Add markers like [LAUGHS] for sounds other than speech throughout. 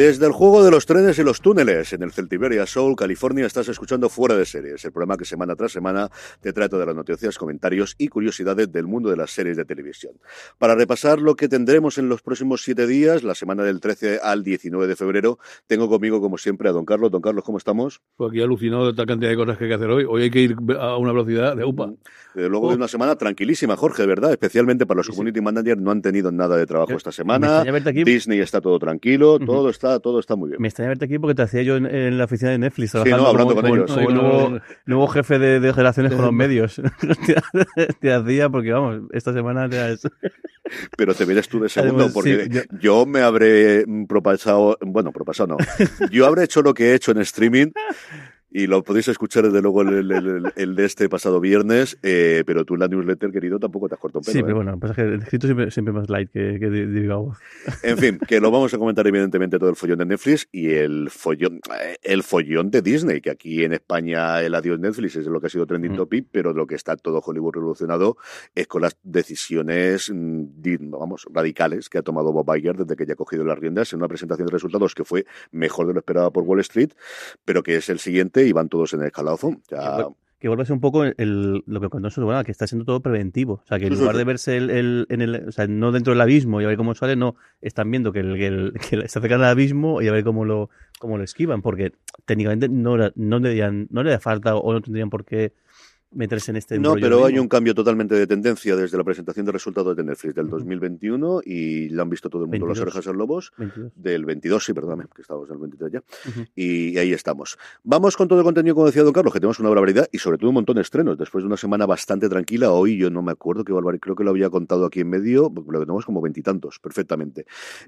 Desde el juego de los trenes y los túneles en el Celtiberia Soul, California, estás escuchando Fuera de Series, el programa que semana tras semana te trae todas las noticias, comentarios y curiosidades del mundo de las series de televisión. Para repasar lo que tendremos en los próximos siete días, la semana del 13 al 19 de febrero, tengo conmigo, como siempre, a don Carlos. Don Carlos, ¿cómo estamos? Pues aquí alucinado de esta cantidad de cosas que hay que hacer hoy. Hoy hay que ir a una velocidad de upa. Desde luego de oh. una semana tranquilísima, Jorge, ¿verdad? Especialmente para los community managers, no han tenido nada de trabajo esta semana. Disney está todo tranquilo, todo está, todo está muy bien. Me extraña verte aquí porque te hacía yo en, la oficina de Netflix. Sí, no, hablando con ellos. nuevo, jefe de, relaciones con los [LAUGHS] medios. [LAUGHS] te, hacía porque, vamos, esta semana te has... [LAUGHS] Pero te vienes tú de segundo, porque yo... me habré propasado, bueno, propasado no, yo habré hecho lo que he hecho en streaming y lo podéis escuchar desde luego el, el, de este pasado viernes, eh, pero tú en la newsletter, querido, tampoco te has cortado un pelo. Sí, pero ¿eh? bueno, pasa que el escrito siempre, siempre más light que, que digamos. En fin, que lo vamos a comentar evidentemente todo el follón de Netflix y el follón, eh, el follón de Disney, que aquí en España el adiós Netflix es lo que ha sido trending topic, pero lo que está todo Hollywood revolucionado es con las decisiones, mm, vamos, radicales que ha tomado Bob Iger desde que ya ha cogido las riendas en una presentación de resultados que fue mejor de lo esperado por Wall Street, pero que es el siguiente y van todos en el escalafón. Que vuelve a ser un poco el, lo que cuando bueno, que está siendo todo preventivo. O sea, que en lugar de verse el, en el, o sea, no dentro del abismo y a ver cómo sale, no, están viendo que, el, que, está [LAUGHS] acercando al abismo y a ver cómo lo, cómo lo esquivan, porque técnicamente no, no, le, no le da falta o no tendrían por qué meterse en este No, pero hay un cambio totalmente de tendencia desde la presentación de resultados de Netflix del 2021 y lo han visto todo el mundo las orejas al lobos del 22, sí, perdóname, que estamos en el 23 ya. y, ahí estamos. Vamos con todo el contenido, como decía Don Carlos, que tenemos una barbaridad y sobre todo un montón de estrenos. Después de una semana bastante tranquila, hoy yo no me acuerdo qué barbaridad, creo que lo había contado aquí en medio, lo tenemos como veintitantos, perfectamente.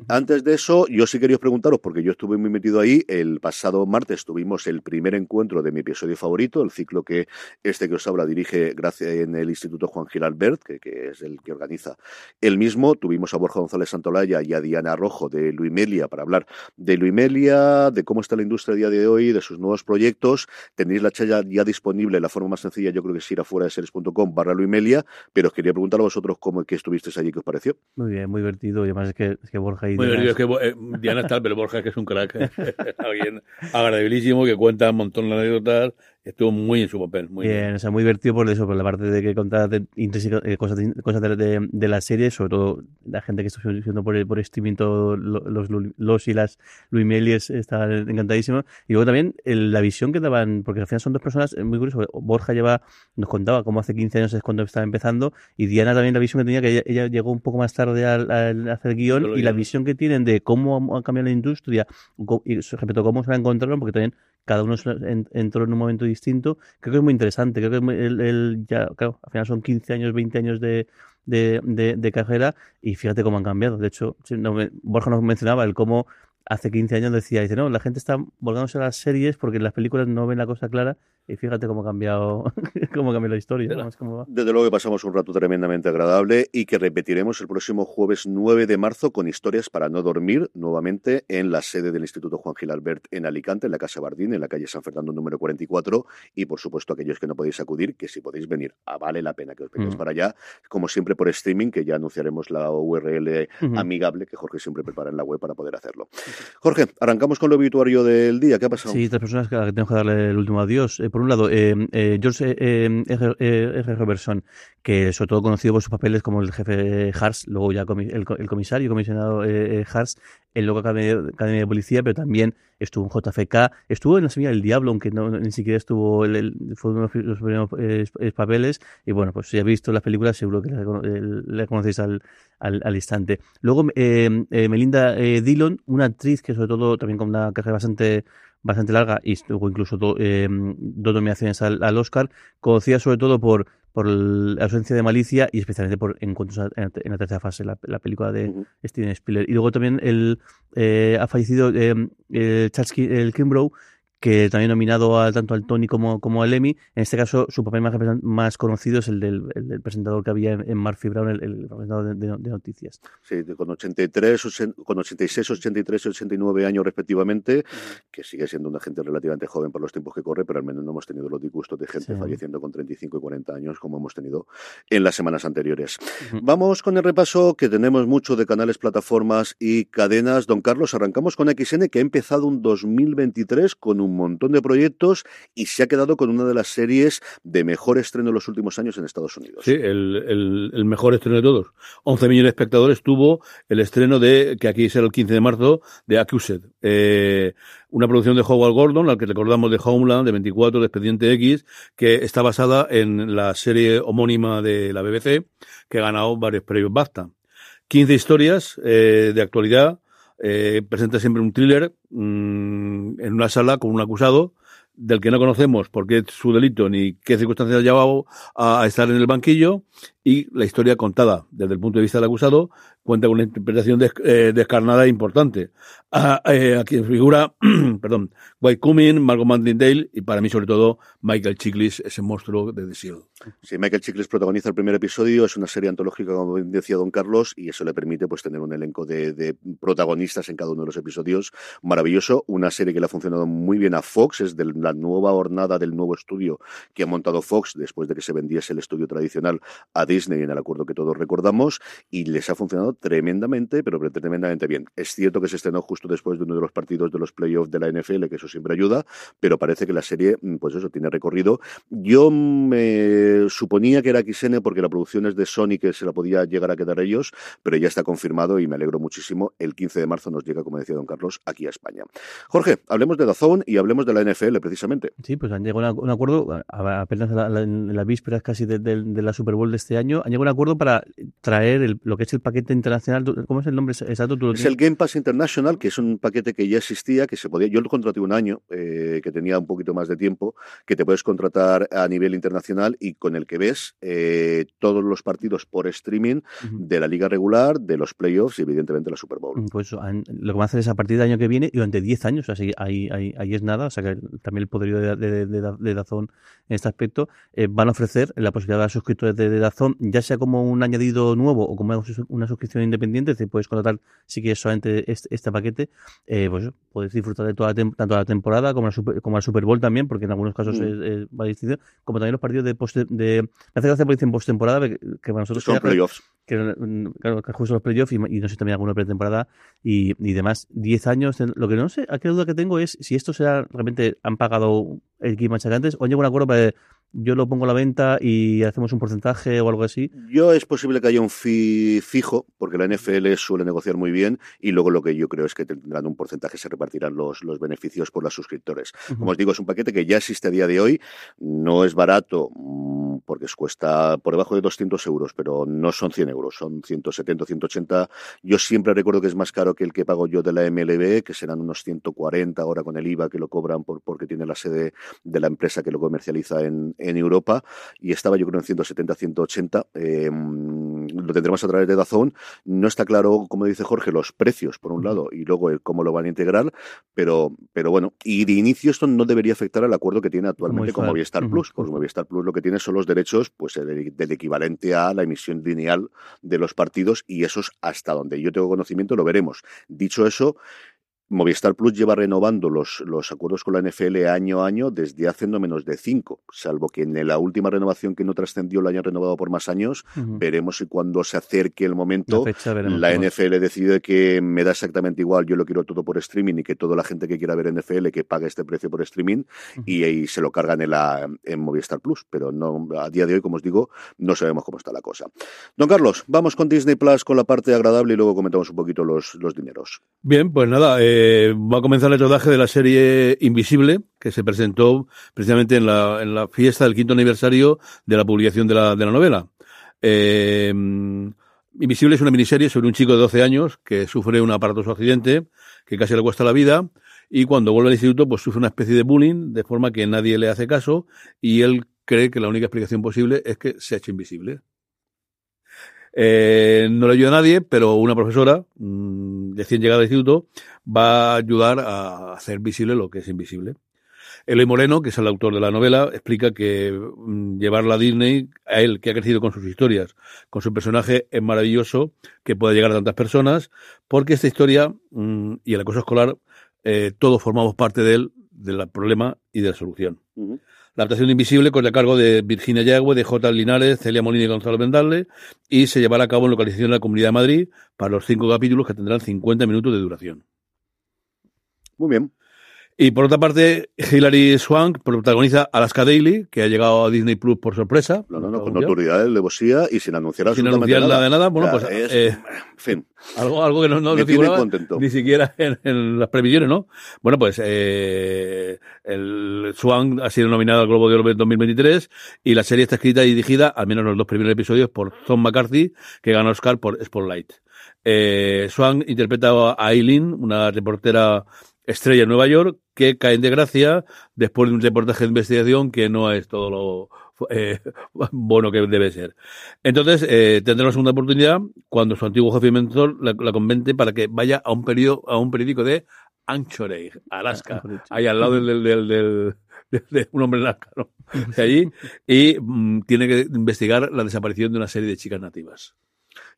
Antes de eso, yo sí quería preguntaros, porque yo estuve muy metido ahí, el pasado martes tuvimos el primer encuentro de mi episodio favorito, el ciclo que este que os habla dirige gracias en el Instituto Juan Gil Albert, que, es el que organiza el mismo. Tuvimos a Borja González Santolaya y a Diana Rojo de Luimelia para hablar de Luimelia, de cómo está la industria a día de hoy, de sus nuevos proyectos. Tenéis la charla ya disponible, la forma más sencilla yo creo que es ir a fuera de series.com barra Luimelia, pero os quería preguntar a vosotros cómo que estuvisteis allí, ¿qué os pareció? Muy bien, muy divertido y además es que, es que Borja y Muy divertido, es que eh, Diana está, pero Borja que es un crack, [LAUGHS] alguien agradabilísimo que cuenta un montón de anécdotas estuvo muy en su papel. Muy bien, o sea, muy divertido por eso, por la parte de que contaba de, eh, cosas, cosas de, de, la serie, sobre todo la gente que está haciendo por, por streaming, todos los, los, y las Luis estaban encantadísimos. Y luego también la visión que daban, porque al final son dos personas muy curioso. Borja lleva, nos contaba cómo hace 15 años es cuando estaba empezando, y Diana también la visión que tenía, que ella, llegó un poco más tarde al, hacer guion, y la visión que tienen de cómo ha cambiado la industria, y respecto a cómo se la encontraron, porque también cada uno entró en un momento distinto, creo que es muy interesante. Creo que el, ya, claro, al final son 15 años, 20 años de, de, de, carrera y fíjate cómo han cambiado. De hecho, Borja nos mencionaba el cómo hace 15 años decía, dice, no, la gente está volviéndose a las series porque en las películas no ven la cosa clara y fíjate cómo ha cambiado, [LAUGHS] cómo cambió la historia. Desde luego que pasamos un rato tremendamente agradable y que repetiremos el próximo jueves 9 de marzo con historias para no dormir nuevamente en la sede del Instituto Juan Gil Albert en Alicante, en la Casa Bardín, en la calle San Fernando número 44. Y por supuesto, aquellos que no podéis acudir, que si podéis venir, ah, vale la pena que os vengáis mm. para allá, como siempre por streaming, que ya anunciaremos la URL amigable que Jorge siempre prepara en la web para poder hacerlo. Jorge, arrancamos con lo obituario del día. ¿Qué ha pasado? Sí, tres personas que tengo que darle el último adiós. Eh, por un lado, eh, eh, George eh, R. Robertson, que sobre todo conocido por sus papeles como el jefe Hars, luego ya el, comisario, comisionado Hars, en la Academia, de Policía, pero también estuvo en JFK, estuvo en La Semilla del Diablo, aunque no, ni siquiera estuvo, el, fue uno de los primeros papeles, y bueno, pues si ha visto las películas seguro que le, conocéis al, al, instante. Luego, Melinda Dillon, una actriz que sobre todo también con una carrera bastante bastante larga y tuvo incluso eh, dos nominaciones al, Oscar, conocida sobre todo por, por la ausencia de malicia y especialmente por Encuentros en, la tercera fase, la, película de Steven Spielberg. Y luego también el, eh, ha fallecido eh, Charles el Kimbrough, que también nominado a, tanto al Tony como, como al Emmy. En este caso, su papel más, más conocido es el del, presentador que había en, Murphy Brown, el, presentador de, noticias. Sí, con 83, con 86, 83 y 89 años respectivamente, que sigue siendo una gente relativamente joven por los tiempos que corre, pero al menos no hemos tenido los disgustos de gente falleciendo con 35 y 40 años como hemos tenido en las semanas anteriores. Vamos con el repaso que tenemos mucho de canales, plataformas y cadenas. Don Carlos, arrancamos con XN que ha empezado un 2023 con un montón de proyectos y se ha quedado con una de las series de mejor estreno en los últimos años en Estados Unidos. Sí, el, mejor estreno de todos. 11 millones de espectadores tuvo el estreno de, que aquí será el 15 de marzo, de Accused. Eh, una producción de Howard Gordon, al que recordamos de Homeland, de 24, de Expediente X, que está basada en la serie homónima de la BBC, que ha ganado varios premios BAFTA. 15 historias eh, de actualidad, eh, presenta siempre un thriller mm, en una sala con un acusado del que no conocemos por qué su delito ni qué circunstancias ha llevado a, estar en el banquillo y la historia contada desde el punto de vista del acusado cuenta con una interpretación eh, descarnada e importante. A, eh, a quien figura, [CLEARS THROAT] perdón, White Cumming, Margot Martindale y para mí sobre todo Michael Chiklis, ese monstruo de The Shield. Sí, Michael Chiklis protagoniza el primer episodio, es una serie antológica como decía Don Carlos y eso le permite pues tener un elenco de, de protagonistas en cada uno de los episodios maravilloso, una serie que le ha funcionado muy bien a Fox, es de la nueva hornada del nuevo estudio que ha montado Fox después de que se vendiese el estudio tradicional a Disney en el acuerdo que todos recordamos y les ha funcionado tremendamente, pero tremendamente bien. Es cierto que se estrenó justo después de uno de los partidos de los playoffs de la NFL, que eso siempre ayuda, pero parece que la serie, mm, pues eso, tiene recorrido. Yo me suponía que era XN porque la producción es de Sony, que se la podía llegar a quedar ellos, pero ya está confirmado y me alegro muchísimo. El 15 de marzo nos llega, como decía don Carlos, aquí a España. Jorge, hablemos de Dazón y hablemos de la NFL precisamente. Sí, pues han llegado a un acuerdo, apenas en las vísperas casi de, la Super Bowl de este año, han llegado a un acuerdo para traer lo que es el paquete internacional. ¿Cómo es el nombre exacto? es el Game Pass International, que es un paquete que ya existía, que se podía. Yo lo contraté un año, eh, que tenía un poquito más de tiempo, que te puedes contratar a nivel internacional y con el que ves eh, todos los partidos por streaming de la liga regular, de los playoffs y evidentemente la Super Bowl. Pues lo que van a hacer es a partir del año que viene y durante 10 años, así ahí, ahí, ahí, es nada, o sea que también el poderío de, de, de, Dazón en este aspecto, eh, van a ofrecer la posibilidad a los suscriptores de, Dazón, ya sea como un añadido nuevo o como una suscripción independiente, te puedes contratar si quieres solamente este, este paquete, eh, pues puedes disfrutar de toda tanto la temporada como la, Super, como la Super Bowl también, porque en algunos casos mm. es, va distinto, como también los partidos de post de, me hace gracia porque dicen postemporada que, para nosotros son playoffs. Que, claro, que justo los playoffs y, no sé también alguna pretemporada y, y demás. 10 años, lo que no sé, aquí la duda que tengo es si esto sea realmente han pagado el Game antes o han llegado a un acuerdo para yo lo pongo a la venta y hacemos un porcentaje o algo así. Yo es posible que haya un fee fijo, porque la NFL suele negociar muy bien, y luego lo que yo creo es que tendrán un porcentaje, se repartirán los, los beneficios por los suscriptores. Como os digo, es un paquete que ya existe a día de hoy, no es barato, mm, porque cuesta por debajo de 200 euros, pero no son 100 euros, son 170, 180. Yo siempre recuerdo que es más caro que el que pago yo de la MLB, que serán unos 140 ahora con el IVA que lo cobran por, porque tiene la sede de la empresa que lo comercializa en en Europa y estaba yo creo en 170, 180. Eh, lo tendremos a través de Dazón. No está claro, como dice Jorge, los precios por un lado y luego el cómo lo van a integrar, pero, pero bueno, y de inicio esto no debería afectar al acuerdo que tiene actualmente con Movistar Plus, porque Movistar Plus lo que tiene son los derechos pues del equivalente a la emisión lineal de los partidos y esos hasta donde yo tengo conocimiento lo veremos. Dicho eso, Movistar Plus lleva renovando los, los acuerdos con la NFL año a año desde hace no menos de cinco, salvo que en la última renovación que no trascendió lo hayan renovado por más años. Veremos si cuando se acerque el momento la, NFL decide que me da exactamente igual, yo lo quiero todo por streaming y que toda la gente que quiera ver NFL que pague este precio por streaming y, y, se lo cargan en, la, en Movistar Plus. Pero no a día de hoy, como os digo, no sabemos cómo está la cosa. Don Carlos, vamos con Disney Plus con la parte agradable y luego comentamos un poquito los, los dineros. Bien, pues nada, eh, va a comenzar el rodaje de la serie Invisible, que se presentó precisamente en la, en la fiesta del quinto aniversario de la publicación de la, de la novela. Eh, Invisible es una miniserie sobre un chico de 12 años que sufre un aparatoso accidente que casi le cuesta la vida y cuando vuelve al instituto pues sufre una especie de bullying de forma que nadie le hace caso y él cree que la única explicación posible es que se ha hecho invisible. Eh, no le ayuda a nadie, pero una profesora, mm, recién llegada al instituto, va a ayudar a hacer visible lo que es invisible. Eloy Moreno, que es el autor de la novela, explica que mm, llevarla a Disney, a él, que ha crecido con sus historias, con su personaje, es maravilloso que pueda llegar a tantas personas, porque esta historia mm, y el acoso escolar, eh, todos formamos parte de él, del problema y de la solución. La adaptación Invisible con el cargo de Virginia Yagüe, de J. Linares, Celia Molina y Gonzalo Mendarle, y se llevará a cabo en localización de la Comunidad de Madrid para los cinco capítulos que tendrán 50 minutos de duración. Muy bien. Y por otra parte, Hilary Swank protagoniza Alaska Daily, que ha llegado a Disney Plus por sorpresa. No, no, no, con notoriedad, levosía y sin anunciar Sin anunciar nada. de nada. Bueno, pues. Eh, en fin. Algo, algo que no, no figuraba ni siquiera [LAUGHS] en, las previsiones, ¿no? Bueno, pues eh, el Swank ha sido nominado al Globo de Oro en 2023 y la serie está escrita y dirigida, al menos los dos primeros episodios, por Tom McCarthy, que ganó Oscar por Spotlight. Eh, Swank interpreta a Aileen, una reportera estrella en Nueva York, que cae en desgracia después de un reportaje de investigación que no es todo lo eh, [LAUGHS] bueno que debe ser. Entonces, eh, tendrá una segunda oportunidad cuando su antiguo jefe y mentor la, la convence para que vaya a un, periodo, a un periódico de Anchorage, Alaska, ahí al lado del, del, del, de un hombre Alaska, ¿no? De allí, [LAUGHS] y mm, tiene que investigar la desaparición de una serie de chicas nativas.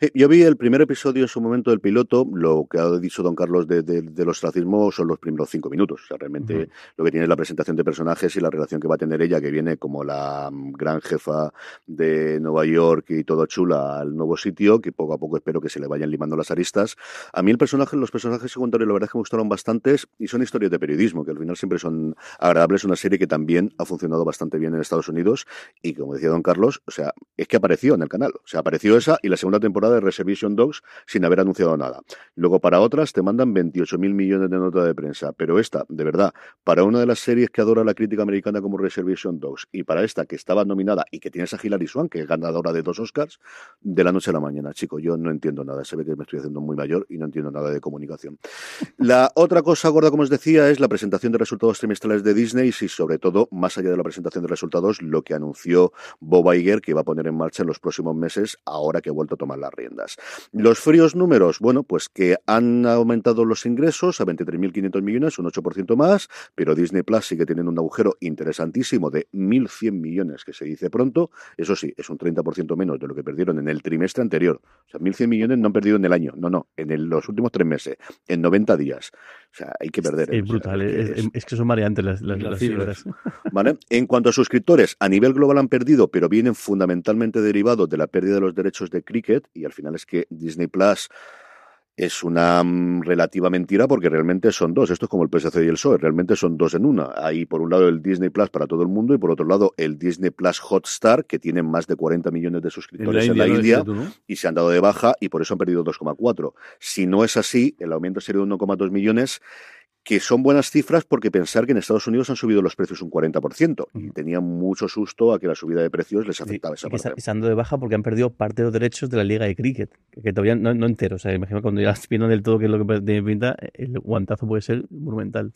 Eh, yo vi el primer episodio en su momento del piloto, lo que ha dicho don Carlos de, de, los racismos son los primeros cinco minutos. O sea, realmente lo que tiene es la presentación de personajes y la relación que va a tener ella, que viene como la mm, gran jefa de Nueva York y todo chula al nuevo sitio, que poco a poco espero que se le vayan limando las aristas. A mí el personaje, los personajes secundarios, la verdad es que me gustaron bastantes y son historias de periodismo, que al final siempre son agradables. Una serie que también ha funcionado bastante bien en Estados Unidos y, como decía don Carlos, o sea, es que apareció en el canal. O sea, apareció esa y la segunda temporada de Reservation Dogs sin haber anunciado nada. Luego para otras te mandan 28 mil millones de notas de prensa, pero esta, de verdad, para una de las series que adora la crítica americana como Reservation Dogs y para esta que estaba nominada y que tienes a Hilary Swan, que es ganadora de dos Oscars, de la noche a la mañana, chico, yo no entiendo nada, se ve que me estoy haciendo muy mayor y no entiendo nada de comunicación. La otra cosa gorda, como os decía, es la presentación de resultados trimestrales de Disney y sobre todo, más allá de la presentación de resultados, lo que anunció Bob Iger que va a poner en marcha en los próximos meses, ahora que ha vuelto a tomar la riendas. Los fríos números, bueno, pues que han aumentado los ingresos a 23.500 millones, un 8% más, pero Disney Plus sigue teniendo un agujero interesantísimo de 1.100 millones, que se dice pronto. Eso sí, es un 30% menos de lo que perdieron en el trimestre anterior. O sea, 1.100 millones no han perdido en el año, no, no, en los últimos tres meses, en 90 días. O sea, hay que perder. Es, brutal, es, que son variantes las, las, cifras. [LAUGHS] ¿Vale? En cuanto a suscriptores, a nivel global han perdido, pero vienen fundamentalmente derivados de la pérdida de los derechos de cricket y al final es que Disney Plus es una mm, relativa mentira porque realmente son dos. Esto es como el PSC y el PSOE, realmente son dos en una. Hay por un lado el Disney Plus para todo el mundo y por otro lado el Disney Plus Hotstar, que tiene más de 40 millones de suscriptores en la India, y se han dado de baja y por eso han perdido 2,4. Si no es así, el aumento sería de 1,2 millones que son buenas cifras porque pensar que en Estados Unidos han subido los precios un 40% y tenían mucho susto a que la subida de precios les afectaba esa parte. Estando de baja porque han perdido parte de los derechos de la liga de cricket, que todavía no, no entero. O sea, imagino cuando ya [LAUGHS] viendo del todo qué es lo que tiene pinta, el guantazo puede ser monumental.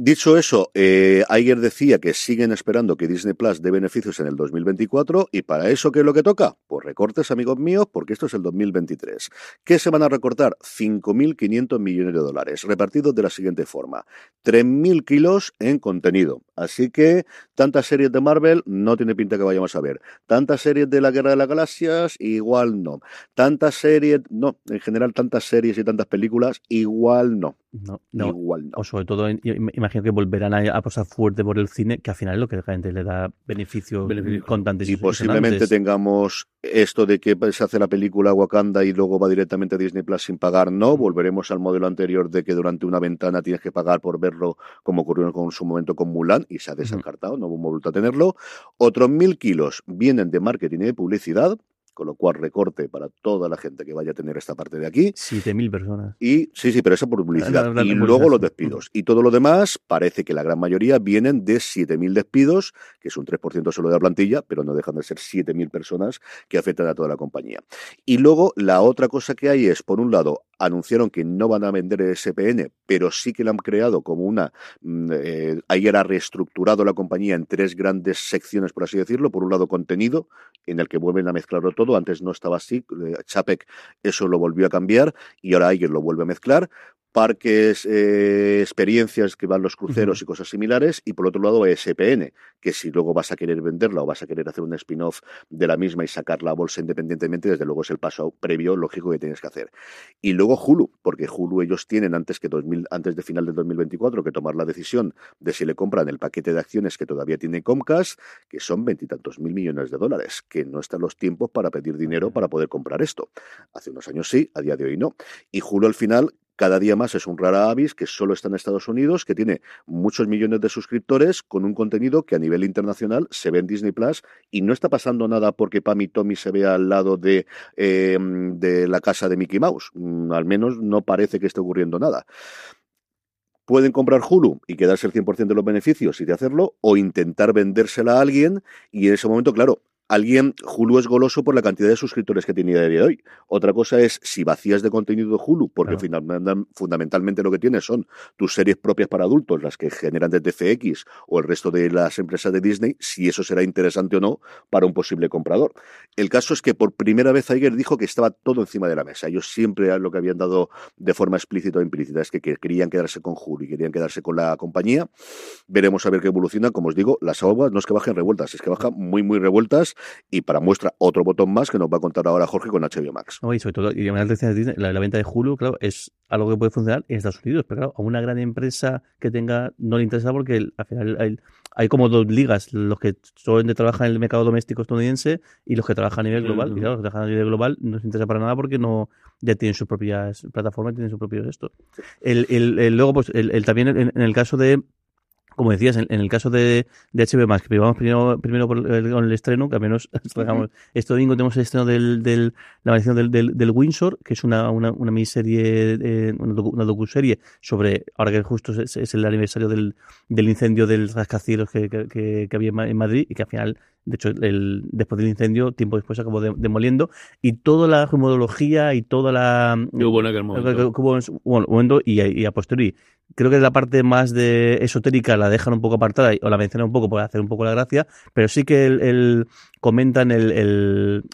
Dicho eso, eh, Iger decía que siguen esperando que Disney Plus dé beneficios en el 2024 y para eso, ¿qué es lo que toca? Pues recortes, amigos míos, porque esto es el 2023. ¿Qué se van a recortar? 5.500 millones de dólares, repartidos de la siguiente forma. 3.000 kilos en contenido. Así que tantas series de Marvel no tiene pinta que vayamos a ver. Tantas series de la Guerra de las Galaxias, igual no. Tantas series, no, en general tantas series y tantas películas, igual no. No, no. Igual no. O sobre todo, imagino que volverán a, a, posar fuerte por el cine, que al final es lo que la gente le da beneficios constantes. Y, posiblemente tengamos esto de que se hace la película Wakanda y luego va directamente a Disney Plus sin pagar. No, volveremos al modelo anterior de que durante una ventana tienes que pagar por verlo, como ocurrió en su momento con Mulan, y se ha desencartado, no hemos vuelto a tenerlo. Otros mil kilos vienen de marketing y de publicidad con lo cual recorte para toda la gente que vaya a tener esta parte de aquí. 7.000 personas. Y sí, sí, pero por publicidad. y luego los despidos. Y todo lo demás parece que la gran mayoría vienen de 7.000 despidos, que es un 3% solo de la plantilla, pero no dejan de ser 7.000 personas que afectan a toda la compañía. Y luego la otra cosa que hay es, por un lado, anunciaron que no van a vender el SPN, pero sí que lo han creado como una... Mm, eh, ayer ha reestructurado la compañía en tres grandes secciones, por así decirlo. Por un lado, contenido, en el que vuelven a mezclarlo todo. Antes no estaba así. Eh, Chapek eso lo volvió a cambiar y ahora alguien lo vuelve a mezclar. Parques, eh, experiencias que van los cruceros y cosas similares, y por otro lado SPN, que si luego vas a querer venderla o vas a querer hacer un spin-off de la misma y sacar la bolsa independientemente, desde luego es el paso previo lógico que tienes que hacer. Y luego Hulu, porque Hulu ellos tienen antes que 2000, antes de final del 2024 que tomar la decisión de si le compran el paquete de acciones que todavía tiene Comcast, que son veintitantos mil millones de dólares, que no están los tiempos para pedir dinero para poder comprar esto. Hace unos años sí, a día de hoy no. Y Hulu al final cada día más es un rara avis que solo está en Estados Unidos, que tiene muchos millones de suscriptores con un contenido que a nivel internacional se ve en Disney Plus y no está pasando nada porque Pam y Tommy se vea al lado de, em, de la casa de Mickey Mouse. Mm, al menos no parece que esté ocurriendo nada pueden comprar Hulu y quedarse el 100% de los beneficios y de hacerlo, o intentar vendérsela a alguien y en ese momento, claro, alguien, Hulu es goloso por la cantidad de suscriptores que tiene a día de hoy. Otra cosa es si vacías de contenido de Hulu, porque fundamentalmente lo que tienes son tus series propias para adultos, las que generan desde FX o el resto de las empresas de Disney, si eso será interesante o no para un posible comprador. El caso es que por primera vez Iger dijo que estaba todo encima de la mesa. Ellos siempre lo que habían dado de forma explícita o implícita es que querían quedarse con Hulu y querían quedarse con la compañía. Veremos a ver qué evoluciona. Como os digo, las aguas no es que bajen revueltas, es que bajan muy, muy revueltas y para muestra otro botón más que nos va a contar ahora Jorge con HBO Max. y sobre todo, y la, la, venta de Hulu, claro, es algo que puede funcionar en Estados Unidos, pero claro, a una gran empresa que tenga no le interesa porque al final hay, hay, como dos ligas, los que solamente trabajan en el mercado doméstico estadounidense y los que trabajan a nivel global. Y claro, los que trabajan a nivel global no les interesa para nada porque no ya tienen sus propias plataformas, tienen su propio esto. El, el, luego, pues, el, también en el caso de como decías, en, el caso de, de HBO Max, que vamos primero, primero por el, con el estreno, que al menos [LAUGHS] este domingo tenemos el estreno del, del la maldición del, del, del, Windsor, que es una, una, una miniserie, eh, una, docu, una docuserie sobre, ahora que justo es, el aniversario del, del incendio del rascacielos que, que, que, había en Madrid y que al final de hecho, el, después del incendio, tiempo después acabó demoliendo. Y toda la gemodología y toda la. hubo en aquel momento. bueno, y, y, a posteriori. Creo que la parte más de esotérica la dejan un poco apartada o la mencionan un poco para hacer un poco la gracia, pero sí que el, comentan el, el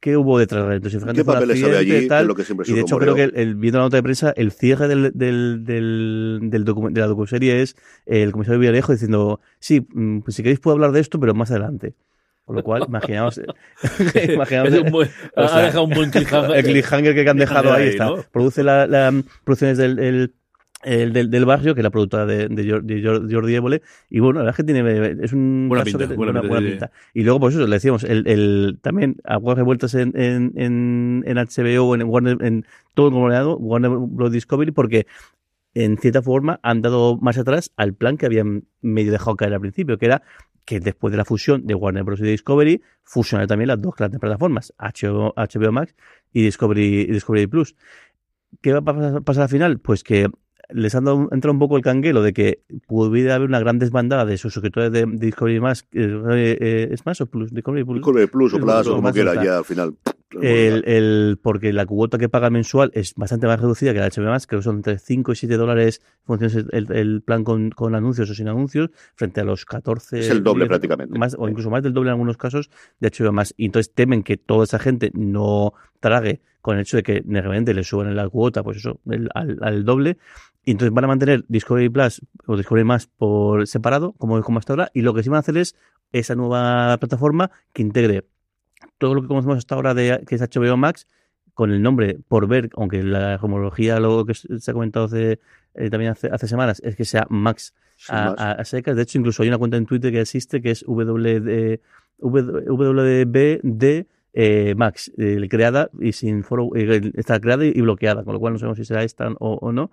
¿Qué, hubo detrás de Entonces, ¿Qué papeles sabe allí? Tal, lo que siempre y de hecho, creo que el, viendo la nota de prensa, el cierre del, del, del, del de la docuserie es el comisario Villarejo diciendo: Sí, mm, pues si queréis puedo hablar de esto, pero más adelante. Con lo cual, imaginaos. [LAUGHS] [LAUGHS] imaginaos un buen, ha dejado un buen cliffhanger. El cliffhanger que han dejado ahí, está. Produce la, la producciones del. El, el del, del, barrio, que es la productora de, de, Jordi Évole, y bueno, la verdad es que tiene, es un buena pinta, buena, pinta, Y luego, pues eso, le decíamos, el, el, también aguas revueltas en, en, en, en HBO, en Warner, en todo el conglomerado, Warner Bros. Discovery, porque en cierta forma han dado más atrás al plan que habían medio dejado caer al principio, que era que después de la fusión de Warner Bros. y Discovery, fusionar también las dos grandes plataformas, HBO, HBO Max y Discovery, Discovery Plus. ¿Qué va a pasar al final? Pues que les han dado, entrado un poco el canguelo de que pudiera haber una gran desbandada de sus suscriptores de, Discovery Más, eh, eh, ¿es más o Plus? Discovery Plus, Discovery Plus o Plus, o como quiera, ya al final. El, el, porque la cuota que paga mensual es bastante más reducida que la HBO Más, que son entre 5 y 7 dólares funciones el, el plan con, con, anuncios o sin anuncios, frente a los 14. Es el doble prácticamente. Más, o incluso más del doble en algunos casos de HBO Más. Y entonces temen que toda esa gente no trague con el hecho de que realmente le suban la cuota, pues eso, al, al, doble. Y entonces van a mantener Discovery Plus o Discovery Más por separado, como, como hasta ahora, y lo que sí van a hacer es esa nueva plataforma que integre todo lo que conocemos hasta ahora de que es HBO Max con el nombre por ver, aunque la homología, lo que se ha comentado hace, eh, también hace, hace, semanas, es que sea Max a, secas. De hecho, incluso hay una cuenta en Twitter que existe que es WD, WBD eh, Max, eh, creada y sin foro, está creada y bloqueada, con lo cual no sabemos si será esta o, no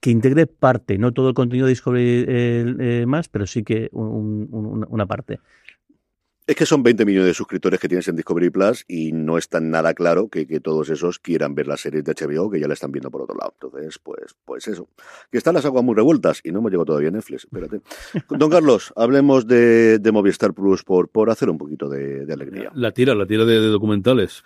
que integre parte, no todo el contenido de Discovery más, pero sí que una parte. Es que son 20 millones de suscriptores que tienes en Discovery Plus y no está nada claro que, todos esos quieran ver las series de HBO que ya la están viendo por otro lado. Entonces, pues, pues eso. Que están las aguas muy revueltas y no hemos llegado todavía a Netflix. Espérate. [LAUGHS] Don Carlos, hablemos de, Movistar Plus por, por hacer un poquito de, alegría. La tira, la tira de, documentales.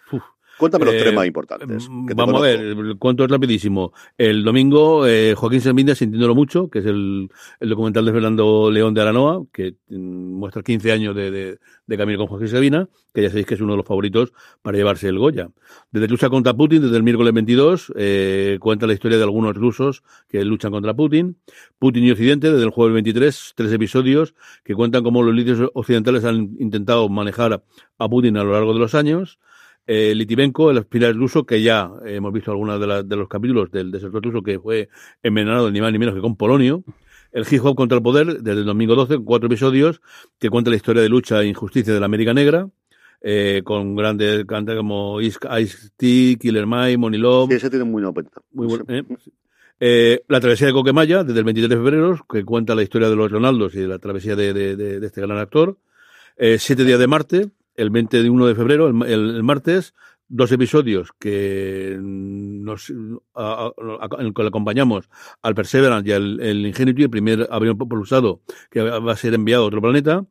Cuéntame los tres más importantes. vamos a ver, cuento es rapidísimo. El domingo, Joaquín Servinda, sintiéndolo mucho, que es el, documental de Fernando León de Aranoa, que mm, muestra 15 años de, de, de camino con Joaquín Sabina, que ya sabéis que es uno de los favoritos para llevarse el Goya. Desde lucha contra Putin, desde el miércoles 22, eh, cuenta la historia de algunos rusos que luchan contra Putin. Putin y Occidente, desde el jueves 23, tres episodios que cuentan cómo los líderes occidentales han intentado manejar a Putin a lo largo de los años. Eh, Litivenko, el aspirar ruso, que ya hemos visto algunos de, de, los capítulos del desertor ruso que fue envenenado ni más ni menos que con polonio. El hip hop contra el poder, desde el domingo 12, cuatro episodios que cuenta la historia de lucha e injusticia de la América Negra. Eh, con grandes cantantes como Ice-T, Killer Mike, Money Love. Sí, ese tiene muy buena Muy bueno. ¿eh? Eh, la travesía de Coquemaya, desde el 23 de febrero, que cuenta la historia de los Ronaldos y de la travesía de, de, de, este gran actor. Eh, Siete días de Marte, el 21 de febrero, el, el, martes, dos episodios que nos acompañamos al Perseverance y al el Ingenuity, el primer avión propulsado que va a ser enviado a otro planeta.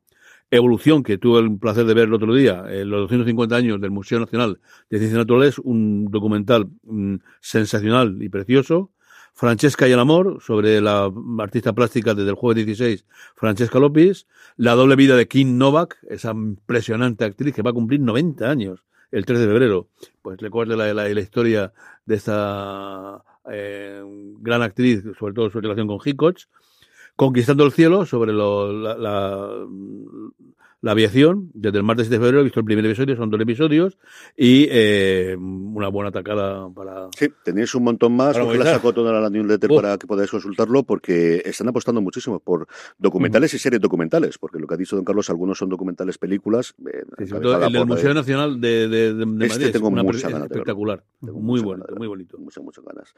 Evolución, que tuve el placer de ver el otro día, en los 250 años del Museo Nacional de Ciencias Naturales, un documental mm, sensacional y precioso. Francesca y el amor, sobre la artista plástica desde el jueves 16, Francesca López. La doble vida de Kim Novak, esa impresionante actriz que va a cumplir 90 años el 3 de febrero. Pues recuerde la, la, historia de esta eh, gran actriz, sobre todo su relación con Hitchcock. Conquistando el cielo, sobre la, la, aviación, desde el martes de febrero he visto el primer episodio, son dos episodios, y eh, una buena atacada para... Sí, tenéis un montón más, porque la sacó toda la newsletter oh. para que podáis consultarlo, porque están apostando muchísimo por documentales y series documentales, porque lo que ha dicho don Carlos, algunos son documentales, películas... Eh, sí, el del Museo de... Nacional de, de, de Madrid este tengo una mucha ganas espectacular, tengo muy bonito, muy bonito. Muchas, muchas ganas.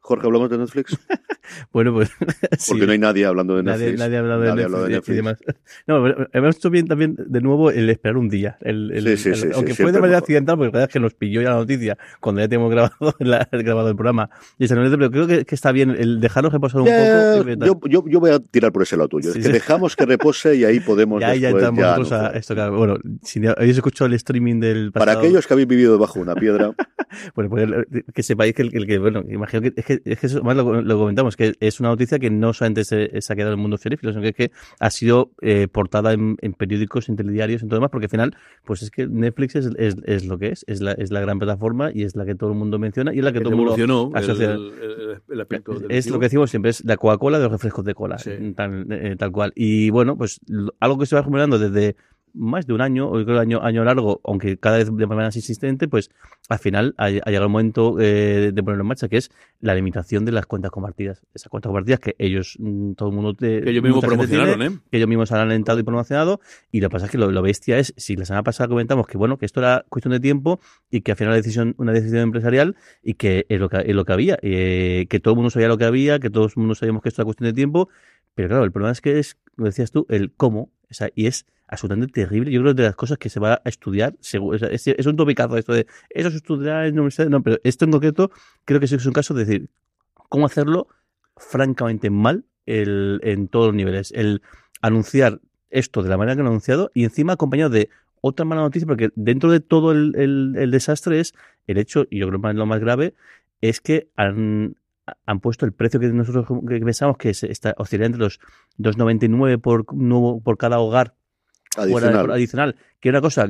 Jorge, ¿hablamos de Netflix? [LAUGHS] bueno, pues... [LAUGHS] porque sí. no hay nadie hablando de Netflix. Nadie, nadie ha hablado de, nadie Netflix, de Netflix y demás. No, hemos hecho bien también, de nuevo, el esperar un día. El, el, sí, sí, sí, el, aunque fue de manera accidental, porque la verdad es que nos pilló ya la noticia cuando ya tenemos grabado, [LAUGHS] la, grabado el programa. Y pero creo que, que, está bien el dejarnos reposar un yeah, poco. Yo, yo, yo, voy a tirar por ese lado tuyo. es que dejamos que repose y ahí [LAUGHS] podemos. ya, después, ya ya, a esto. Que, bueno, si habéis escuchado el streaming del pasado. Para aquellos que habéis vivido debajo de una piedra. [LAUGHS] bueno, pues que sepáis que el, que, bueno, imagino que es que, es que eso, más lo, lo, comentamos, que es una noticia que no solamente se, se ha quedado en el mundo serífilo, sino que, es que ha sido eh, portada en, en periódicos, en telediarios, en todo demás, porque al final pues es que Netflix es, es, es, lo que es, es la, es la gran plataforma y es la que todo el mundo menciona y es la que, que todo el mundo asocia. El, el, el aspecto es lo que decimos siempre, es la Coca-Cola de los refrescos de cola, sí. tal, eh, tal cual. Y bueno, pues algo que se va acumulando desde más de un año, o creo año, año largo, aunque cada vez de manera más insistente, pues al final ha, ha llegado el momento eh, de ponerlo en marcha, que es la limitación de las cuentas compartidas. Esas cuentas compartidas que ellos, mm, todo el mundo... Te, que ellos mismos promocionaron, tiene, ¿eh? Que ellos mismos han alentado y promocionado, y lo que pasa es que lo, lo, bestia es, si la semana pasada comentamos que bueno, que esto era cuestión de tiempo y que al final la decisión, una decisión empresarial y que es lo que, es lo que había, eh, que todo el mundo sabía lo que había, que todo el mundo sabíamos que esto era cuestión de tiempo, pero claro, el problema es que es, como decías tú, el cómo, o sea, y es absolutamente terrible. Yo creo que de las cosas que se va a estudiar, seguro, es, un topicazo esto de eso se estudiará en la universidad, no, pero esto en concreto creo que es un caso de decir cómo hacerlo francamente mal en todos los niveles. El anunciar esto de la manera que lo han anunciado y encima acompañado de otra mala noticia, porque dentro de todo el, el, desastre es el hecho, y yo creo que lo más grave, es que han, han puesto el precio que nosotros pensamos que está, oscilaría entre los 2,99 por, nuevo, por cada hogar adicional. Fuera, adicional, que era una cosa,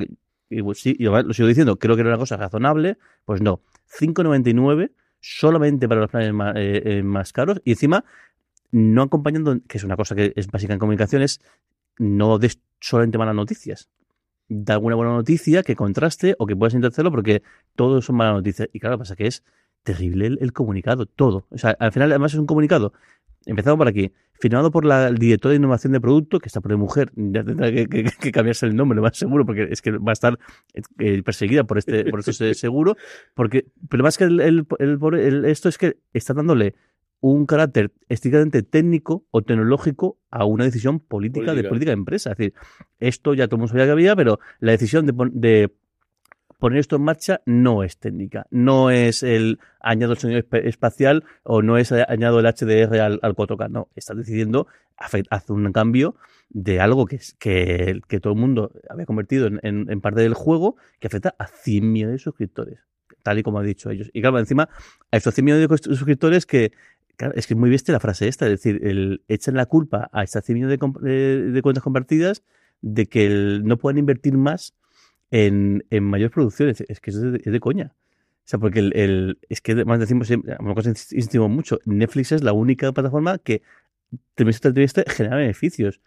y, pues, sí, lo sigo diciendo, creo que era una cosa razonable, pues no, 5,99 solamente para los planes más, eh, eh, más, caros y encima no acompañando, que es una cosa que es básica en comunicaciones, no des solamente malas noticias. Da alguna buena noticia que contraste o que puedas intentar porque todos son malas noticias. Y claro, pasa que es terrible el, el, comunicado, todo. O sea, al final además es un comunicado. Empezamos por aquí. Firmado por la directora de innovación de producto, que está por mujer, [LAUGHS] ya tendrá que, que, que, cambiarse el nombre, lo más seguro, porque es que va a estar eh, perseguida por este, por este [LAUGHS] seguro. Porque, pero más que el, el, el, esto es que está dándole un carácter estrictamente técnico o tecnológico a una decisión política, política. de política de empresa. Es decir, esto ya todo el mundo sabía que había, pero la decisión de, de poner esto en marcha no es técnica, no es el añado el sonido espacial o no es añado el HDR al, al 4K, no, está decidiendo hacer un cambio de algo que, que, que todo el mundo había convertido en, parte del juego que afecta a 100 millones de suscriptores. tal y como ha dicho ellos. Y claro, encima, a estos 100 millones de suscriptores que, es que es muy bestia la frase esta, es decir, el, echan la culpa a estas 100 millones de, cuentas compartidas de que no puedan invertir más en, en mayores producciones. Es que es de, coña. O sea, porque el, es que más decimos, una cosa insistimos mucho, Netflix es la única plataforma que trimestre trimestre genera beneficios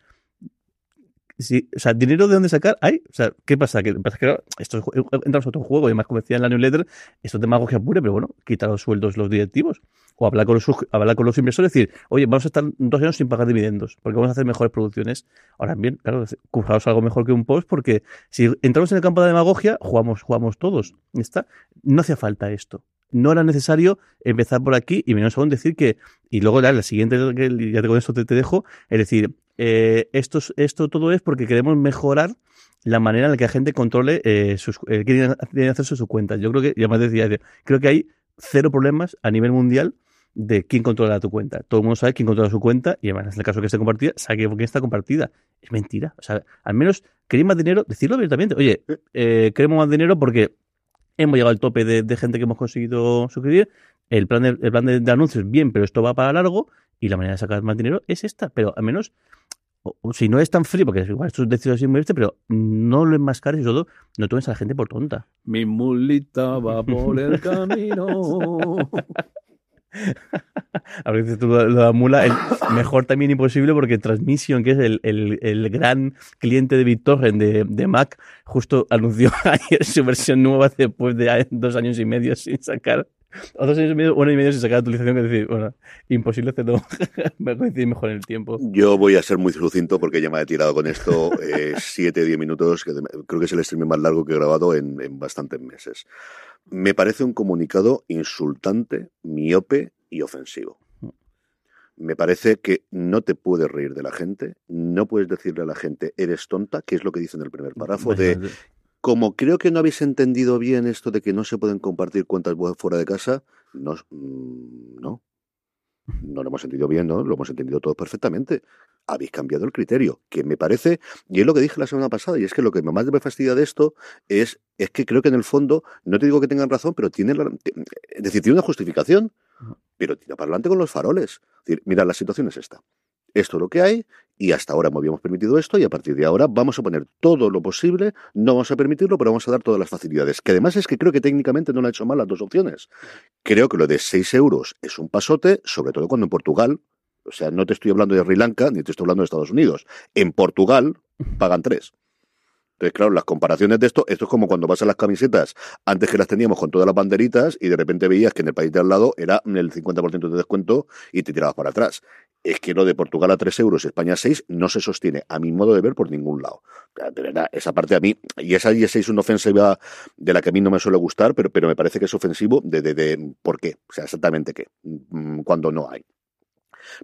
o sea, dinero de dónde sacar hay. O sea, ¿qué pasa? Que, pasa que esto entra en otro juego, y más como decía en la newsletter, esto es demagogia pura, pero bueno, quitar los sueldos los directivos. O hablar con los, hablar con los inversores y decir, oye, vamos a estar dos años sin pagar dividendos, porque vamos a hacer mejores producciones. Ahora bien, claro, curraos algo mejor que un post, porque si entramos en el campo de demagogia, jugamos, jugamos todos. ¿Está? No hacía falta esto no era necesario empezar por aquí y menos aún decir que, y luego la, la siguiente, ya con esto te, te, dejo, es decir, eh, esto, esto todo es porque queremos mejorar la manera en la que la gente controle eh, sus, eh, quiere hacerse sus cuentas. Yo creo que, ya más decía, creo que hay cero problemas a nivel mundial de quién controla tu cuenta. Todo el mundo sabe quién controla su cuenta y además en el caso que esté compartida, sabe quién está compartida. Es mentira. O sea, al menos queréis más dinero, decirlo abiertamente. Oye, eh, queremos más dinero porque hemos llegado al tope de, gente que hemos conseguido suscribir. El plan, de, el plan de, de anuncios, bien, pero esto va para largo y la manera de sacar más dinero es esta. Pero al menos o, si no es tan frío, porque igual esto es decidido así muy pero no lo enmascares y todo, no tomes a la gente por tonta. Mi mulita va por el camino. [LAUGHS] A veces tú lo de la mula, el mejor también imposible porque Transmission, que es el, el, el gran cliente de BitTorrent de, de, Mac, justo anunció [LAUGHS] ayer su versión nueva después de dos años y medio sin sacar o dos años y medio, un año y medio sin sacar actualización, que decir, bueno, imposible hacerlo [LAUGHS] coincidir mejor en el tiempo. Yo voy a ser muy sucinto porque ya me he tirado con esto 7, eh, [LAUGHS] 10 minutos, que creo que es el streaming más largo que he grabado en, en bastantes meses. Me parece un comunicado insultante, miope y ofensivo. Me parece que no te puedes reír de la gente, no puedes decirle a la gente, eres tonta, que es lo que dice en el primer párrafo, de como creo que no habéis entendido bien esto de que no se pueden compartir cuentas fuera de casa, no, mm, no, no lo hemos entendido bien, ¿no? Lo hemos entendido todos perfectamente. Habéis cambiado el criterio, que me parece, y es lo que dije la semana pasada, y es que lo que más me fastidia de esto es, es que creo que en el fondo, no te digo que tengan razón, pero tiene, la, es decir, tiene una justificación, pero tira para adelante con los faroles. Es decir, mira, la situación es esta esto es lo que hay y hasta ahora no habíamos permitido esto y a partir de ahora vamos a poner todo lo posible, no vamos a permitirlo, pero vamos a dar todas las facilidades. Que además es que creo que técnicamente no le ha hecho mal las dos opciones. Creo que lo de 6 euros es un pasote, sobre todo cuando en Portugal, o sea, no te estoy hablando de Sri Lanka ni te estoy hablando de Estados Unidos, en Portugal pagan 3. Entonces, claro, las comparaciones de esto, esto es como cuando vas a las camisetas, antes que las teníamos con todas las banderitas y de repente veías que en el país de al lado era el 50% de descuento y te tirabas para atrás. Es que lo de Portugal a 3 euros, España a 6, no se sostiene, a mi modo de ver, por ningún lado. De verdad, esa parte a mí, y esa y es una ofensiva de la que a mí no me suele gustar, pero, pero me parece que es ofensivo de, de, de ¿por qué? O sea, exactamente qué, mm, cuando no hay.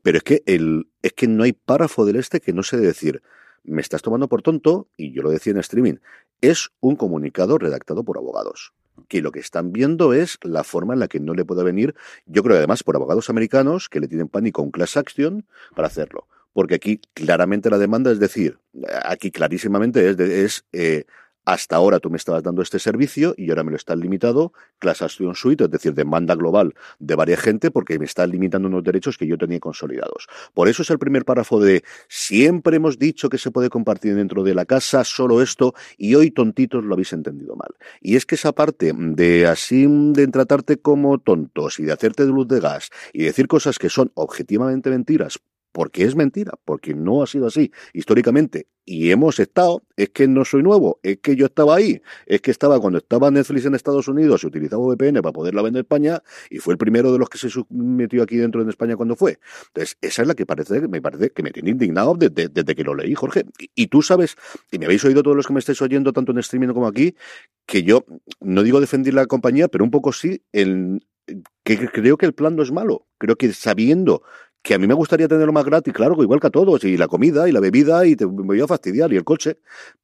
Pero es que el, es que no hay párrafo del este que no se debe decir me estás tomando por tonto, y yo lo decía en streaming, es un comunicado redactado por abogados que lo que están viendo es la forma en la que no le puede venir, yo creo además por abogados americanos que le tienen pánico a un class action para hacerlo. Porque aquí claramente la demanda es decir, aquí clarísimamente es, es eh, hasta ahora tú me estabas dando este servicio y ahora me lo estás limitado, Class Suite, es decir, demanda global de varias gente porque me estás limitando unos derechos que yo tenía consolidados. Por eso es el primer párrafo de siempre hemos dicho que se puede compartir dentro de la casa solo esto y hoy tontitos lo habéis entendido mal. Y es que esa parte de así de tratarte como tontos y de hacerte de luz de gas y decir cosas que son objetivamente mentiras porque es mentira, porque no ha sido así históricamente. Y hemos estado, es que no soy nuevo, es que yo estaba ahí, es que estaba cuando estaba Netflix en Estados Unidos, se utilizaba VPN para poderla vender en España y fue el primero de los que se metió aquí dentro de España cuando fue. Entonces, esa es la que parece, me parece que me tiene indignado desde, que lo leí, Jorge. Y, tú sabes, y me habéis oído todos los que me estáis oyendo, tanto en streaming como aquí, que yo no digo defender la compañía, pero un poco sí, que creo que el plan no es malo. Creo que sabiendo que a mí me gustaría tenerlo más gratis, claro, igual que a todos, y la comida, y la bebida, y te voy a fastidiar, y el coche,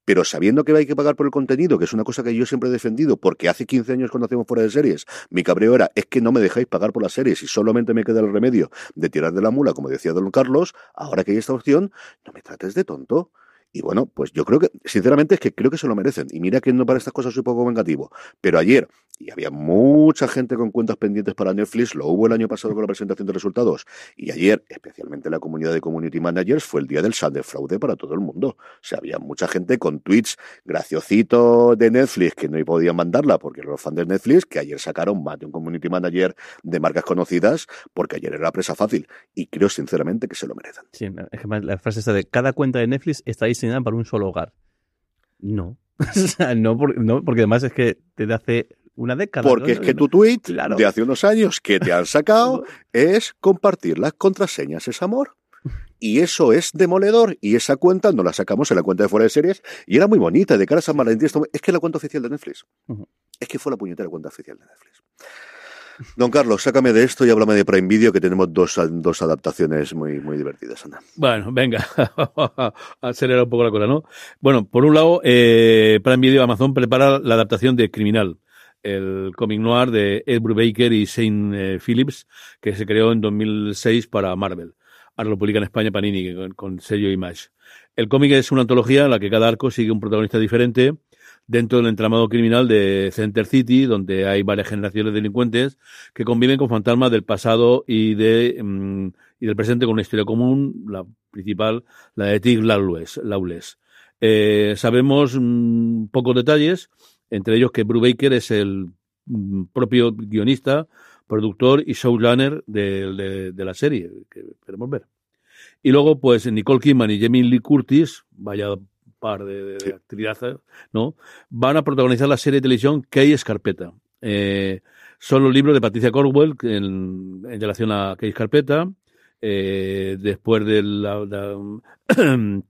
pero sabiendo que hay que pagar por el contenido, que es una cosa que yo siempre he defendido, porque hace 15 años cuando hacíamos fuera de series, mi cabreo era, es que no me dejáis pagar por las series y solamente me queda el remedio de tirar de la mula, como decía don Carlos, ahora que hay esta opción, no me trates de tonto. Y bueno, pues yo creo que, sinceramente, es que creo que se lo merecen. Y mira que no para estas cosas soy poco vengativo. Pero ayer, y había mucha gente con cuentas pendientes para Netflix, lo hubo el año pasado con la presentación de resultados, y ayer, especialmente la comunidad de community managers, fue el día del sal de fraude para todo el mundo. O sea, había mucha gente con tweets graciosito de Netflix que no podían mandarla porque los fans de Netflix, que ayer sacaron más de un community manager de marcas conocidas, porque ayer era presa fácil. Y creo sinceramente que se lo merecen. Sí, es que la frase está de cada cuenta de Netflix está para un solo hogar. No. [LAUGHS] o sea, no, no, porque además es que te hace una década. Porque es que tu tweet de hace unos años que te han sacado [LAUGHS] es compartir las contraseñas es amor. Y eso es demoledor. Y esa cuenta no la sacamos en la cuenta de fuera de series. Y era muy bonita, de cara a San Valentín. Es que es la cuenta oficial de Netflix. Es que fue la puñetera cuenta oficial de Netflix. Don Carlos, sácame de esto y háblame de Prime Video, que tenemos dos, adaptaciones muy, muy divertidas, anda. Bueno, venga, [LAUGHS] acelerar un poco la cosa, ¿no? Bueno, por un lado, eh, Prime Video Amazon prepara la adaptación de Criminal, el cómic noir de Ed Brubaker y Shane eh, Phillips, que se creó en 2006 para Marvel. Ahora lo publica en España Panini con, con sello Image. El cómic es una antología en la que cada arco sigue un protagonista diferente dentro del entramado criminal de Center City, donde hay varias generaciones de delincuentes que conviven con fantasmas del pasado y, de, mm, y del presente con una historia común, la principal, la de Tig Lawless. Eh, sabemos mm, pocos detalles, entre ellos que Brubaker es el mm, propio guionista, productor y showrunner de, de, la serie, que queremos ver. Y luego, pues, Nicole Kidman y Jamie Lee Curtis, vaya par de, actividades, ¿no? Van a protagonizar la serie de televisión Key Escarpeta. Eh, son los libros de Patricia Corwell en, relación a Key Escarpeta. Eh, después de la, [CLEARS THROAT]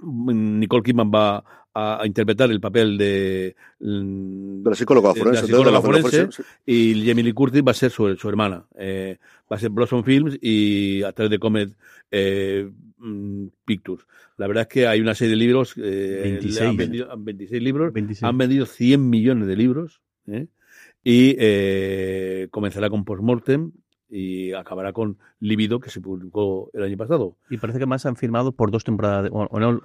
Nicole Kidman va a, interpretar el papel de, de la psicóloga forense, y Jamie Lee Curtis va a ser su, hermana. Eh, va a ser Blossom Films y a través de Comet eh, mm, Pictures. La verdad es que hay una serie de libros, eh, 26. Han, vendido, 26 libros, han vendido 100 millones de libros ¿eh? y eh, comenzará con Postmortem y acabará con Libido, que se publicó el año pasado. Y parece que más han firmado por dos temporadas. O, no,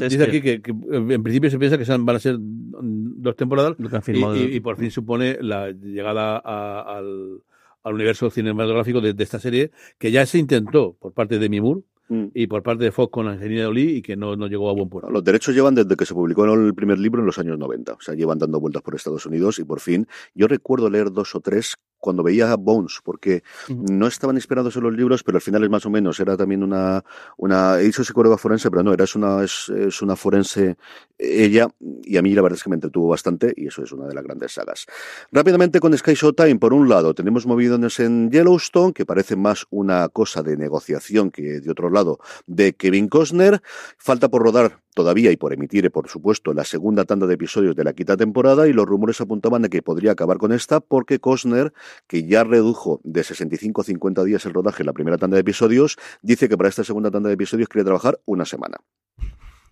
dice aquí que, en principio se piensa que van a ser dos temporadas y, por fin supone la llegada al, universo cinematográfico de, esta serie, que ya se intentó por parte de Mimur, Mm. y por parte de Fox con Angelina Jolie y que no, no llegó a buen puerto. Los derechos llevan desde que se publicó el primer libro en los años 90, o sea, llevan dando vueltas por Estados Unidos y por fin, yo recuerdo leer dos o tres cuando veía Bones, porque no estaban inspirados en los libros, pero al final es más o menos, era también una, una, he dicho psicóloga forense, pero no, era es una, es, es, una forense ella, y a mí la verdad es que me entretuvo bastante, y eso es una de las grandes sagas. Rápidamente con Sky Showtime, por un lado, tenemos movidones en Yellowstone, que parece más una cosa de negociación que de otro lado, de Kevin Costner, falta por rodar todavía y por emitir, por supuesto, la segunda tanda de episodios de la quinta temporada y los rumores apuntaban de que podría acabar con esta porque Costner, que ya redujo de 65 a 50 días el rodaje en la primera tanda de episodios, dice que para esta segunda tanda de episodios quiere trabajar una semana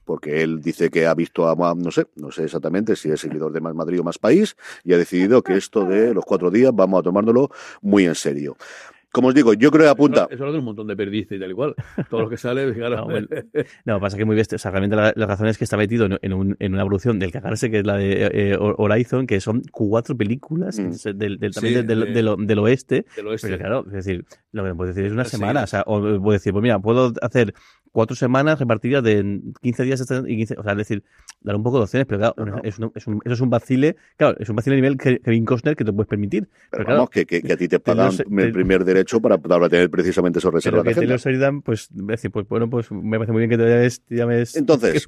porque él dice que ha visto a, no sé, no sé exactamente si es seguidor de Más Madrid o Más País, y ha decidido que esto de los cuatro días vamos a tomárnoslo muy en serio. Como os digo, yo creo que apunta. Eso, de un montón de perdices y tal igual. Todo lo que sale, [LAUGHS] claro. No, pasa que muy bestia. O sea, realmente la, razón es que está metido en, una evolución del cagarse, que es la de eh, eh, Horizon, que son cuatro películas mm. del, también del, oeste. Pero claro, es decir, lo que puedo decir es una semana. O sea, o puedo decir, pues mira, puedo hacer cuatro semanas repartidas de 15 días y 15, o sea, es decir, dar un poco de opciones, pero claro, Es un, es un, eso es un vacile, claro, es un vacile a nivel Kevin Costner que te puedes permitir. Pero, vamos, que, que, a ti te pagan el primer derecho para, para, tener precisamente esos reservas Sheridan, pues, decir, pues bueno, pues me parece muy bien que te llames, Entonces.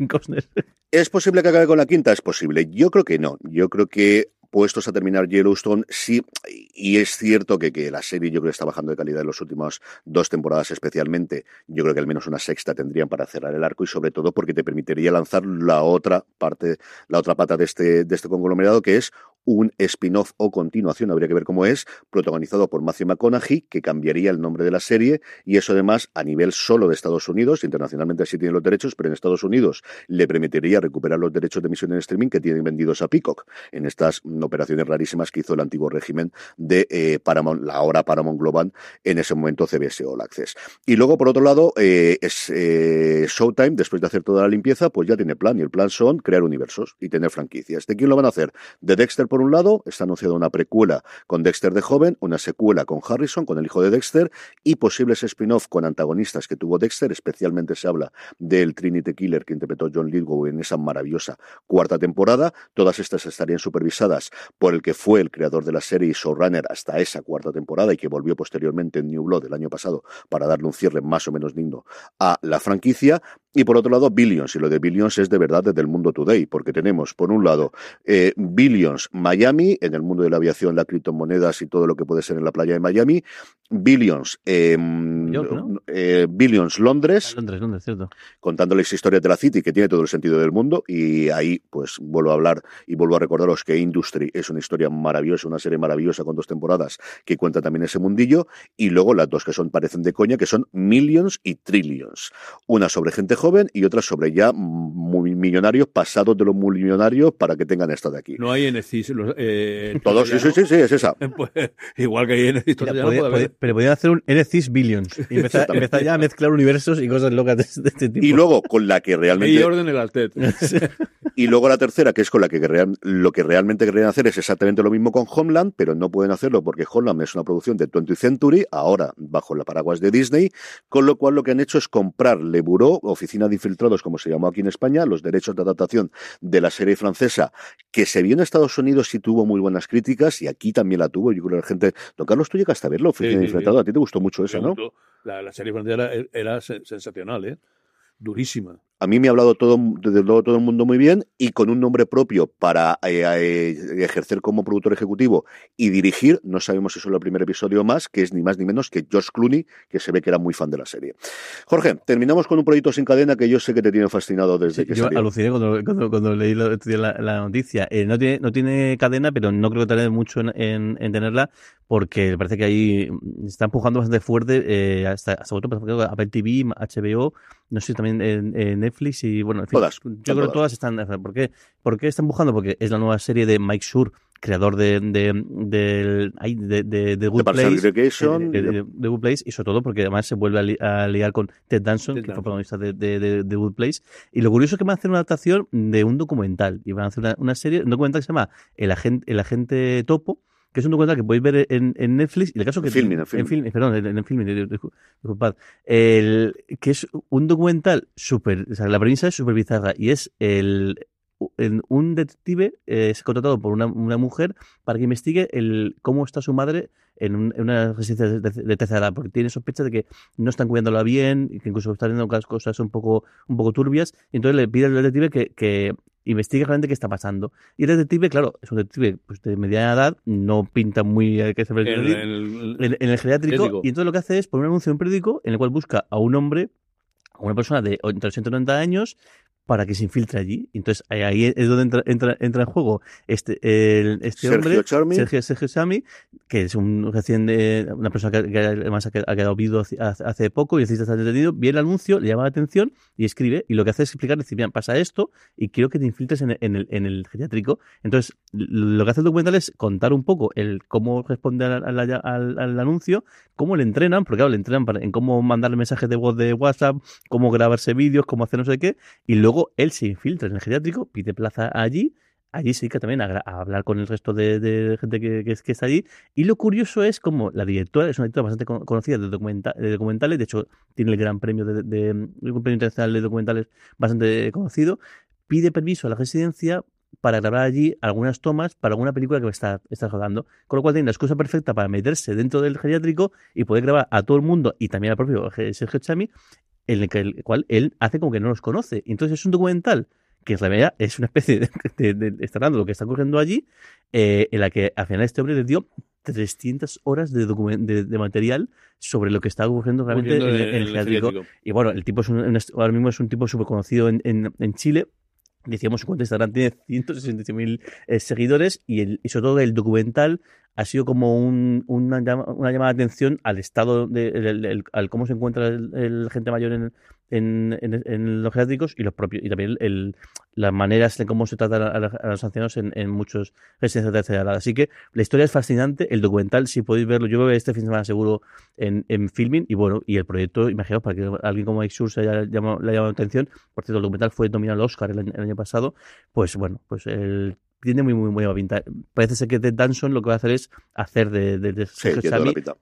[LAUGHS] ¿Es posible que acabe con la quinta? Es posible. Yo creo que no. Yo creo que puestos a terminar Yellowstone, sí, y es cierto que, que la serie yo creo que está bajando de calidad en las últimas dos temporadas especialmente, yo creo que al menos una sexta tendrían para cerrar el arco y sobre todo porque te permitiría lanzar la otra parte, la otra pata de este, de este conglomerado que es un spin-off o continuación, habría que ver cómo es, protagonizado por Matthew McConaughey, que cambiaría el nombre de la serie, y eso además a nivel solo de Estados Unidos, internacionalmente sí tiene los derechos, pero en Estados Unidos le permitiría recuperar los derechos de emisión en streaming que tienen vendidos a Peacock, en estas operaciones rarísimas que hizo el antiguo régimen de eh, Paramount, la ahora Paramount Global, en ese momento CBS All Access. Y luego, por otro lado, eh, es eh, Showtime, después de hacer toda la limpieza, pues ya tiene plan, y el plan son crear universos y tener franquicias. ¿De quién lo van a hacer? De Dexter, por un lado, está anunciada una precuela con Dexter de joven, una secuela con Harrison, con el hijo de Dexter, y posibles spin-off con antagonistas que tuvo Dexter, especialmente se habla del Trinity Killer que interpretó John Lithgow en esa maravillosa cuarta temporada. Todas estas estarían supervisadas por el que fue el creador de la serie y showrunner hasta esa cuarta temporada y que volvió posteriormente en New Blood el año pasado para darle un cierre más o menos digno a la franquicia. Y por otro lado, Billions. Y lo de Billions es de verdad desde el mundo today, porque tenemos, por un lado, eh, Billions Miami, en el mundo de la aviación, las criptomonedas y todo lo que puede ser en la playa de Miami. Billions, em, eh, Billions Londres, ah, Londres, Londres, cierto. contándoles historias de la City, que tiene todo el sentido del mundo. Y ahí, pues, vuelvo a hablar y vuelvo a recordaros que Industry es una historia maravillosa, una serie maravillosa con dos temporadas que cuenta también ese mundillo. Y luego las dos que son parecen de coña, que son Millions y Trillions. Una sobre gente joven y otra sobre ya muy millonarios, pasados de los millonarios para que tengan esta de aquí. No hay NCIS. Eh, Todos, sí, sí, sí, sí, es esa. [LAUGHS] Pues, igual que hay NCIS Pero podían hacer un NCIS Billions y empezar, ya a mezclar universos y cosas locas de, este tipo. Y luego, con la que realmente... Y orden el [LAUGHS] y luego la tercera, que es con la que lo que realmente querían hacer es exactamente lo mismo con Homeland, pero no pueden hacerlo porque Homeland es una producción de 20th Century, ahora bajo la paraguas de Disney, con lo cual lo que han hecho es comprar Le Bureau, Oficina de Infiltrados, como se llamó aquí en España, los derechos de adaptación de la serie francesa, que se vio en Estados Unidos y tuvo muy buenas críticas, y aquí también la tuvo. Yo creo que la gente. Don Carlos, tú llegaste a verlo, Oficina de Infiltrados. A ti te gustó mucho eso, ¿no? La, serie francesa era sensacional, ¿eh? Durísima. A mí me ha hablado todo, desde luego todo el mundo muy bien y con un nombre propio para eh, eh, ejercer como productor ejecutivo y dirigir. No sabemos si es el primer episodio más, que es ni más ni menos que Josh Clooney, que se ve que era muy fan de la serie. Jorge, terminamos con un proyecto sin cadena que yo sé que te tiene fascinado desde que yo salió. aluciné cuando, cuando, leí la, noticia. Eh, no, tiene, no tiene cadena, pero no creo que tarde mucho en, tenerla porque parece que ahí está empujando bastante fuerte hasta, hasta otro, Apple TV, HBO, no sé, también en Netflix y bueno, en fin, todas, yo creo que todas están. ¿Por qué? ¿Por qué está empujando? Porque es la nueva serie de Mike Schur, creador de de, de, de, de, Good Place, de, Good Place, y sobre todo porque además se vuelve a, liar con Ted Danson, que fue protagonista de, de, Good Place. Y lo curioso es que van a hacer una adaptación de un documental, y van a hacer una, una serie, un documental que se llama El Agente, El Agente Topo, que es un documental que podéis ver en, en Netflix. Y el caso que. Filming, en, film, perdón, en, filming, disculpad. El, que es un documental súper. O sea, la premisa es súper bizarra y es el. Un detective eh, es contratado por una, una, mujer para que investigue el cómo está su madre en, una residencia de, tercera edad, porque tiene sospecha de que no están cuidándola bien y que incluso están haciendo cosas un poco, un poco turbias. Y entonces le pide al detective que, que investiga realmente qué está pasando. Y el detective, claro, es un detective pues, de mediana edad, no pinta muy que se en, el, en, el geriátrico, y entonces lo que hace es poner un anuncio en un periódico en el cual busca a un hombre, a una persona de entre 190 años, para que se infiltre allí. Entonces ahí es donde entra, entra, entra en juego este, el, este hombre, Sergio, Sergio que es un recién una persona que, además ha quedado vivo hace, poco y necesita estar detenido, ve el anuncio, le llama la atención y escribe, y lo que hace es explicar, decir, mira, pasa esto y quiero que te infiltres en, en, el, en el geriátrico. Entonces, lo que hace el documental es contar un poco el cómo responde al, al, al, anuncio, cómo le entrenan, porque claro, le entrenan para, en cómo mandar mensajes de voz de WhatsApp, cómo grabarse vídeos, cómo hacer no sé qué, y luego él se infiltra en el geriátrico, pide plaza allí, allí se dedica también a, hablar con el resto de, gente que, que, está allí. Y lo curioso es como la directora es una directora bastante conocida de, documentales, de hecho tiene el gran premio de, de, premio internacional de documentales bastante conocido, pide permiso a la residencia para grabar allí algunas tomas para alguna película que está, está rodando. Con lo cual tiene la excusa perfecta para meterse dentro del geriátrico y poder grabar a todo el mundo y también al propio Sergio Chami en el, cual él hace como que no los conoce. Entonces es un documental que en realidad es una especie de, de, de, lo que está ocurriendo allí, eh, en la que al final este hombre le dio 300 horas de, de, material sobre lo que está ocurriendo realmente en, el, el, Y bueno, el tipo es un, ahora mismo es un tipo súper conocido en, en, Chile decíamos su cuenta Instagram tiene 168.000 eh, seguidores y, el, y sobre todo el documental ha sido como un, una, una, llamada de atención al estado, de, al cómo se encuentra el, gente mayor en, en, los geriátricos y los propios y también el, las maneras de cómo se tratan a, a los ancianos en, en muchos residencias de tercera edad. Así que la historia es fascinante, el documental, si podéis verlo, yo voy a ver este fin de semana seguro en, en filming y bueno, y el proyecto, imaginaos, para que alguien como Mike se haya llamado, le haya llamado la atención, por cierto, el documental fue nominado al Oscar el el año pasado, pues bueno, pues el tiene muy, muy, muy buena pinta. Parece ser que Ted Danson lo que va a hacer es hacer de, de, de sí,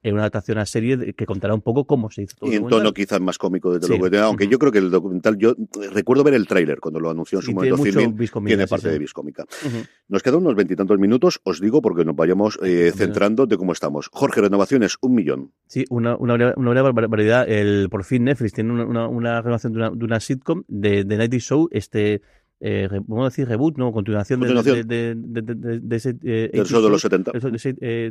en una adaptación a serie que contará un poco cómo se hizo todo. Y en tono quizás más cómico desde sí. luego. Aunque uh -huh. yo creo que el documental, yo recuerdo ver el tráiler cuando lo anunció en su momento filming, tiene parte sí, de biscómica. Uh -huh. Nos quedan unos veintitantos minutos, os digo, porque nos vayamos eh, centrando de cómo estamos. Jorge, renovaciones, un millón. Sí, una, una, una barbaridad. El, por fin Netflix tiene una, una, una renovación de una, de una sitcom de, de Nighty Show, este eh, vamos a decir reboot, ¿no? Continuación, Continuación. De, de, de, de, ese... Eh, el show de los 70. El, eh,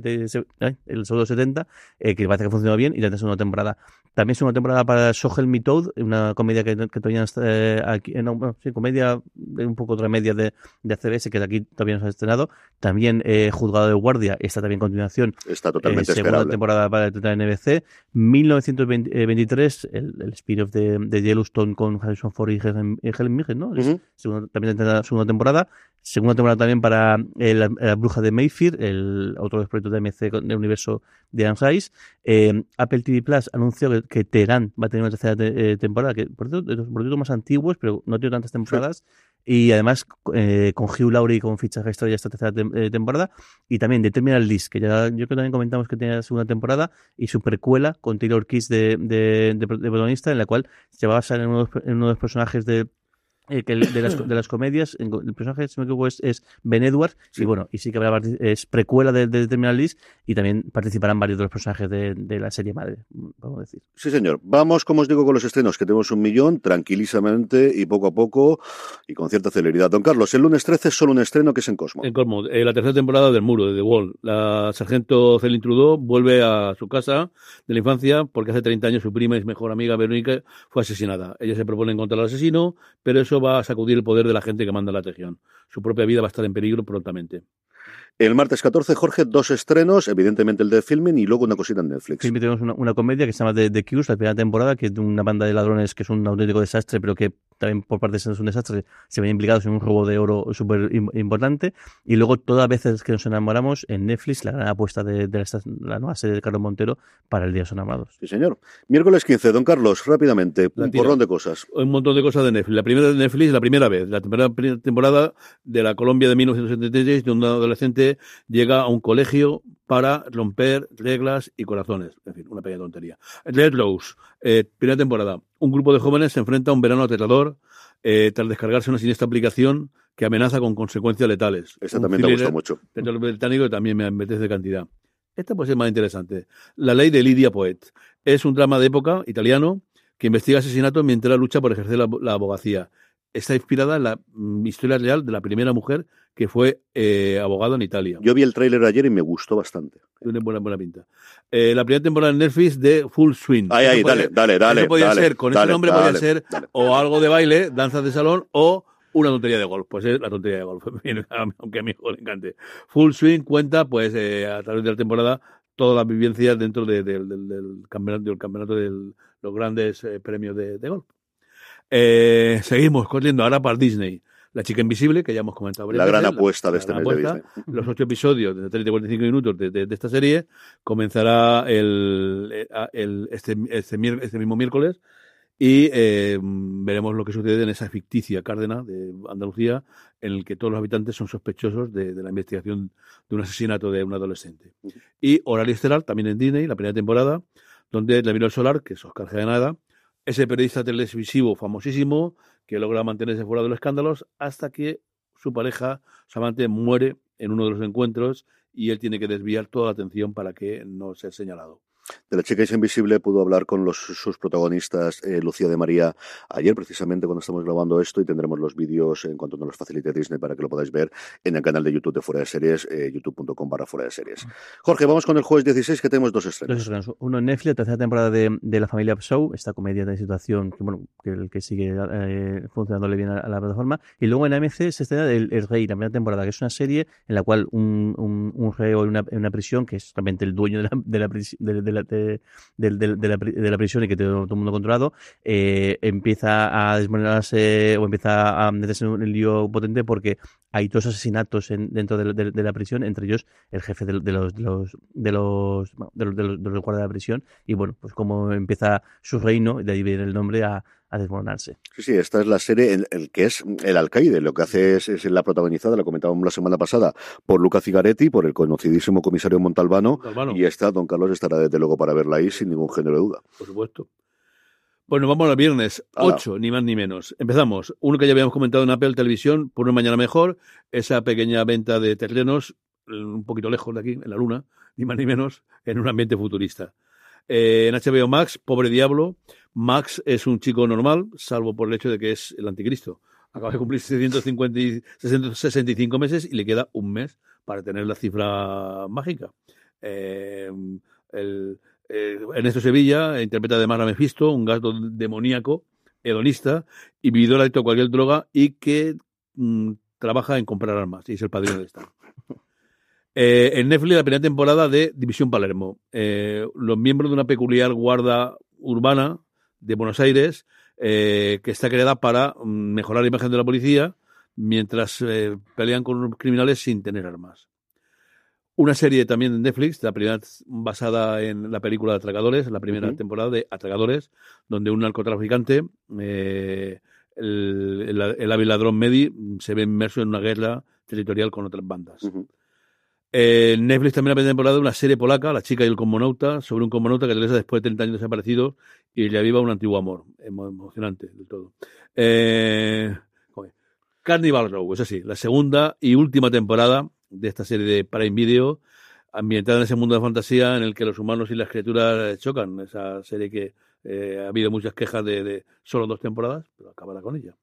eh, el show de los 70, eh, que parece que funcionó bien y la segunda temporada. También es una temporada para Sohel Me Toad, una comedia que, que todavía está eh, aquí, no, bueno, sí, comedia un poco otra media de, de CBS, que de aquí todavía no se ha estrenado. También eh, Juzgado de Guardia, está también continuación. Está totalmente eh, Segunda esperable. temporada para el NBC. 1923, el, el spin-off de, Yellowstone con Harrison Ford y Helen, Helen Mirren, ¿no? Uh -huh. Segunda, también tendrá segunda temporada. Segunda temporada también para eh, la Bruja de Mayfield, el otro de los proyectos de MC del universo de Anne Rice. Eh, Apple TV Plus anunció que, que Teherán va a tener una tercera te, eh, temporada, que por cierto, de los proyectos más antiguos, pero no tiene tantas temporadas. Sí. Y además eh, con Hugh Laurie con fichaje ya esta tercera te eh, temporada. Y también de Terminal List, que ya yo creo que también comentamos que tenía la segunda temporada, y su precuela con Taylor Kiss de, de, de, de, protagonista, en la cual se va a basar en uno, en uno de los personajes de eh, que de, las, de las comedias, el personaje, si me equivoco, es, es Ben Edwards, sí. y bueno, y sí que habrá es precuela de, de Terminal List, y también participarán varios de los personajes de, de, la serie madre, vamos a decir. Sí, señor. Vamos, como os digo, con los estrenos, que tenemos un millón, tranquilísimamente y poco a poco, y con cierta celeridad. Don Carlos, el lunes 13 es solo un estreno que es en Cosmo. En Cosmo, eh, la tercera temporada del Muro, de The Wall. La sargento Céline Trudeau vuelve a su casa de la infancia, porque hace 30 años su prima y mejor amiga, Verónica, fue asesinada. Ella se propone encontrar al asesino, pero eso va a sacudir el poder de la gente que manda la región. Su propia vida va a estar en peligro prontamente. El martes 14, Jorge, dos estrenos, evidentemente el de filming y luego una cosita en Netflix. Sí, tenemos una, una, comedia que se llama The, The Cures, la primera temporada, que es de una banda de ladrones que es un auténtico desastre, pero que también por parte de ser un desastre se ven implicados en un robo de oro súper importante. Y luego, todas las veces que nos enamoramos, en Netflix, la gran apuesta de, de la, la, nueva serie de Carlos Montero para el Día de los Enamorados. Sí, señor. Miércoles 15, don Carlos, rápidamente, un porrón de cosas. Un montón de cosas de Netflix. La primera de Netflix, la primera vez, la primera temporada de la Colombia de 1976, de un adolescente llega a un colegio para romper reglas y corazones. En fin, una pequeña tontería. Red Rose, eh, primera temporada. Un grupo de jóvenes se enfrenta a un verano aterrador eh, tras descargarse una siniestra aplicación que amenaza con consecuencias letales. Esta también te gusta mucho. El británico también me apetece de cantidad. Esta puede ser más interesante. La ley de Lidia Poet. Es un drama de época italiano que investiga asesinatos mientras lucha por ejercer la, la abogacía está inspirada en la mm, historia real de la primera mujer que fue eh, abogada en Italia. Yo vi el tráiler ayer y me gustó bastante. Tiene buena, buena pinta. Eh, la primera temporada en Netflix de Full Swing. Ay, ay, dale, dale, dale. Eso podía dale, ser, con dale, ese nombre dale, podía ser o algo de baile, danzas de salón o una tontería de golf. Pues es la tontería de golf, [LAUGHS] aunque a mi hijo le encante. Full Swing cuenta, pues, eh, a través de la temporada, todas las vivencias dentro de, de, de, del campeonato, del campeonato de los grandes eh, premios de golf. Eh, seguimos corriendo ahora para Disney. La chica invisible, que ya hemos comentado. La gran apuesta de este mes de Disney. Los ocho episodios de 30 y 45 minutos de, de, de, esta serie comenzará el, el, este, este, este, mismo miércoles y eh, veremos lo que sucede en esa ficticia Cárdena de Andalucía, en el que todos los habitantes son sospechosos de, de la investigación de un asesinato de un adolescente. Uh -huh. Y Horario Estelar, también en Disney, la primera temporada, donde la miró el solar, que es Oscar Nada ese periodista televisivo famosísimo que logra mantenerse fuera de los escándalos hasta que su pareja, su amante, muere en uno de los encuentros y él tiene que desviar toda la atención para que no sea señalado. De la chica invisible pudo hablar con los, sus protagonistas eh, Lucía de María ayer, precisamente cuando estamos grabando esto, y tendremos los vídeos en cuanto nos los facilite Disney para que lo podáis ver en el canal de YouTube de Fuera de Series, eh, youtube.com barra Fuera de Series. Jorge, vamos con el jueves 16 que tenemos dos estrenos. Uno en Netflix, la tercera temporada de, de La Familia Show, esta comedia de situación que, bueno, que, que sigue eh, funcionándole bien a, la plataforma. Y luego en AMC se estrena el, Rey, la primera temporada, que es una serie en la cual un, un, un reo en una, en una, prisión, que es realmente el dueño de la, de la, de, de de, la, prisión y que tiene todo el mundo controlado, eh, empieza a desmoronarse o empieza a meterse en un lío potente porque hay dos asesinatos en, dentro de, la prisión, entre ellos el jefe de, los, de los de los de los, de los, guardias de la prisión y bueno, pues como empieza su reino, de ahí viene el nombre a, a desmoronarse. Sí, sí, esta es la serie en el que es el alcaide. Lo que hace es, es la protagonizada, la comentábamos la semana pasada, por Luca Cigaretti, por el conocidísimo comisario Montalbano, Montalbano. y está, don Carlos estará desde luego para verla ahí sin ningún género de duda. Por supuesto. Bueno, vamos al viernes 8, ni más ni menos. Empezamos. Uno que ya habíamos comentado en Apple Televisión, por una mañana mejor, esa pequeña venta de terrenos, un poquito lejos de aquí, en la Luna, ni más ni menos, en un ambiente futurista. Eh, en HBO Max, Pobre Diablo, Max es un chico normal, salvo por el hecho de que es el anticristo. Acaba de cumplir 650 665 meses y le queda un mes para tener la cifra mágica. Eh, el, Ernesto Sevilla interpreta además a Mephisto, un gato demoníaco, hedonista y vividor adicto a cualquier droga y que mm, trabaja en comprar armas y es el padrino de esta. Eh, en Netflix la primera temporada de División Palermo. Eh, los miembros de una peculiar guarda urbana de Buenos Aires eh, que está creada para mm, mejorar la imagen de la policía mientras pelean con los criminales sin tener armas. Una serie también de Netflix, la primera basada en la película de Atracadores, la primera temporada de Atracadores, donde un narcotraficante, el, el, ladrón Medi, se ve inmerso en una guerra territorial con otras bandas. Eh, Netflix también ha temporada una serie polaca, La chica y el cosmonauta, sobre un cosmonauta que regresa después de 30 años desaparecido y le aviva un antiguo amor. Emocionante del todo. Eh, Carnival Row, es así, la segunda y última temporada de esta serie de Prime Video, ambientada en ese mundo de fantasía en el que los humanos y las criaturas chocan. Esa serie que eh, ha habido muchas quejas de, de, solo dos temporadas, pero acabará con ella.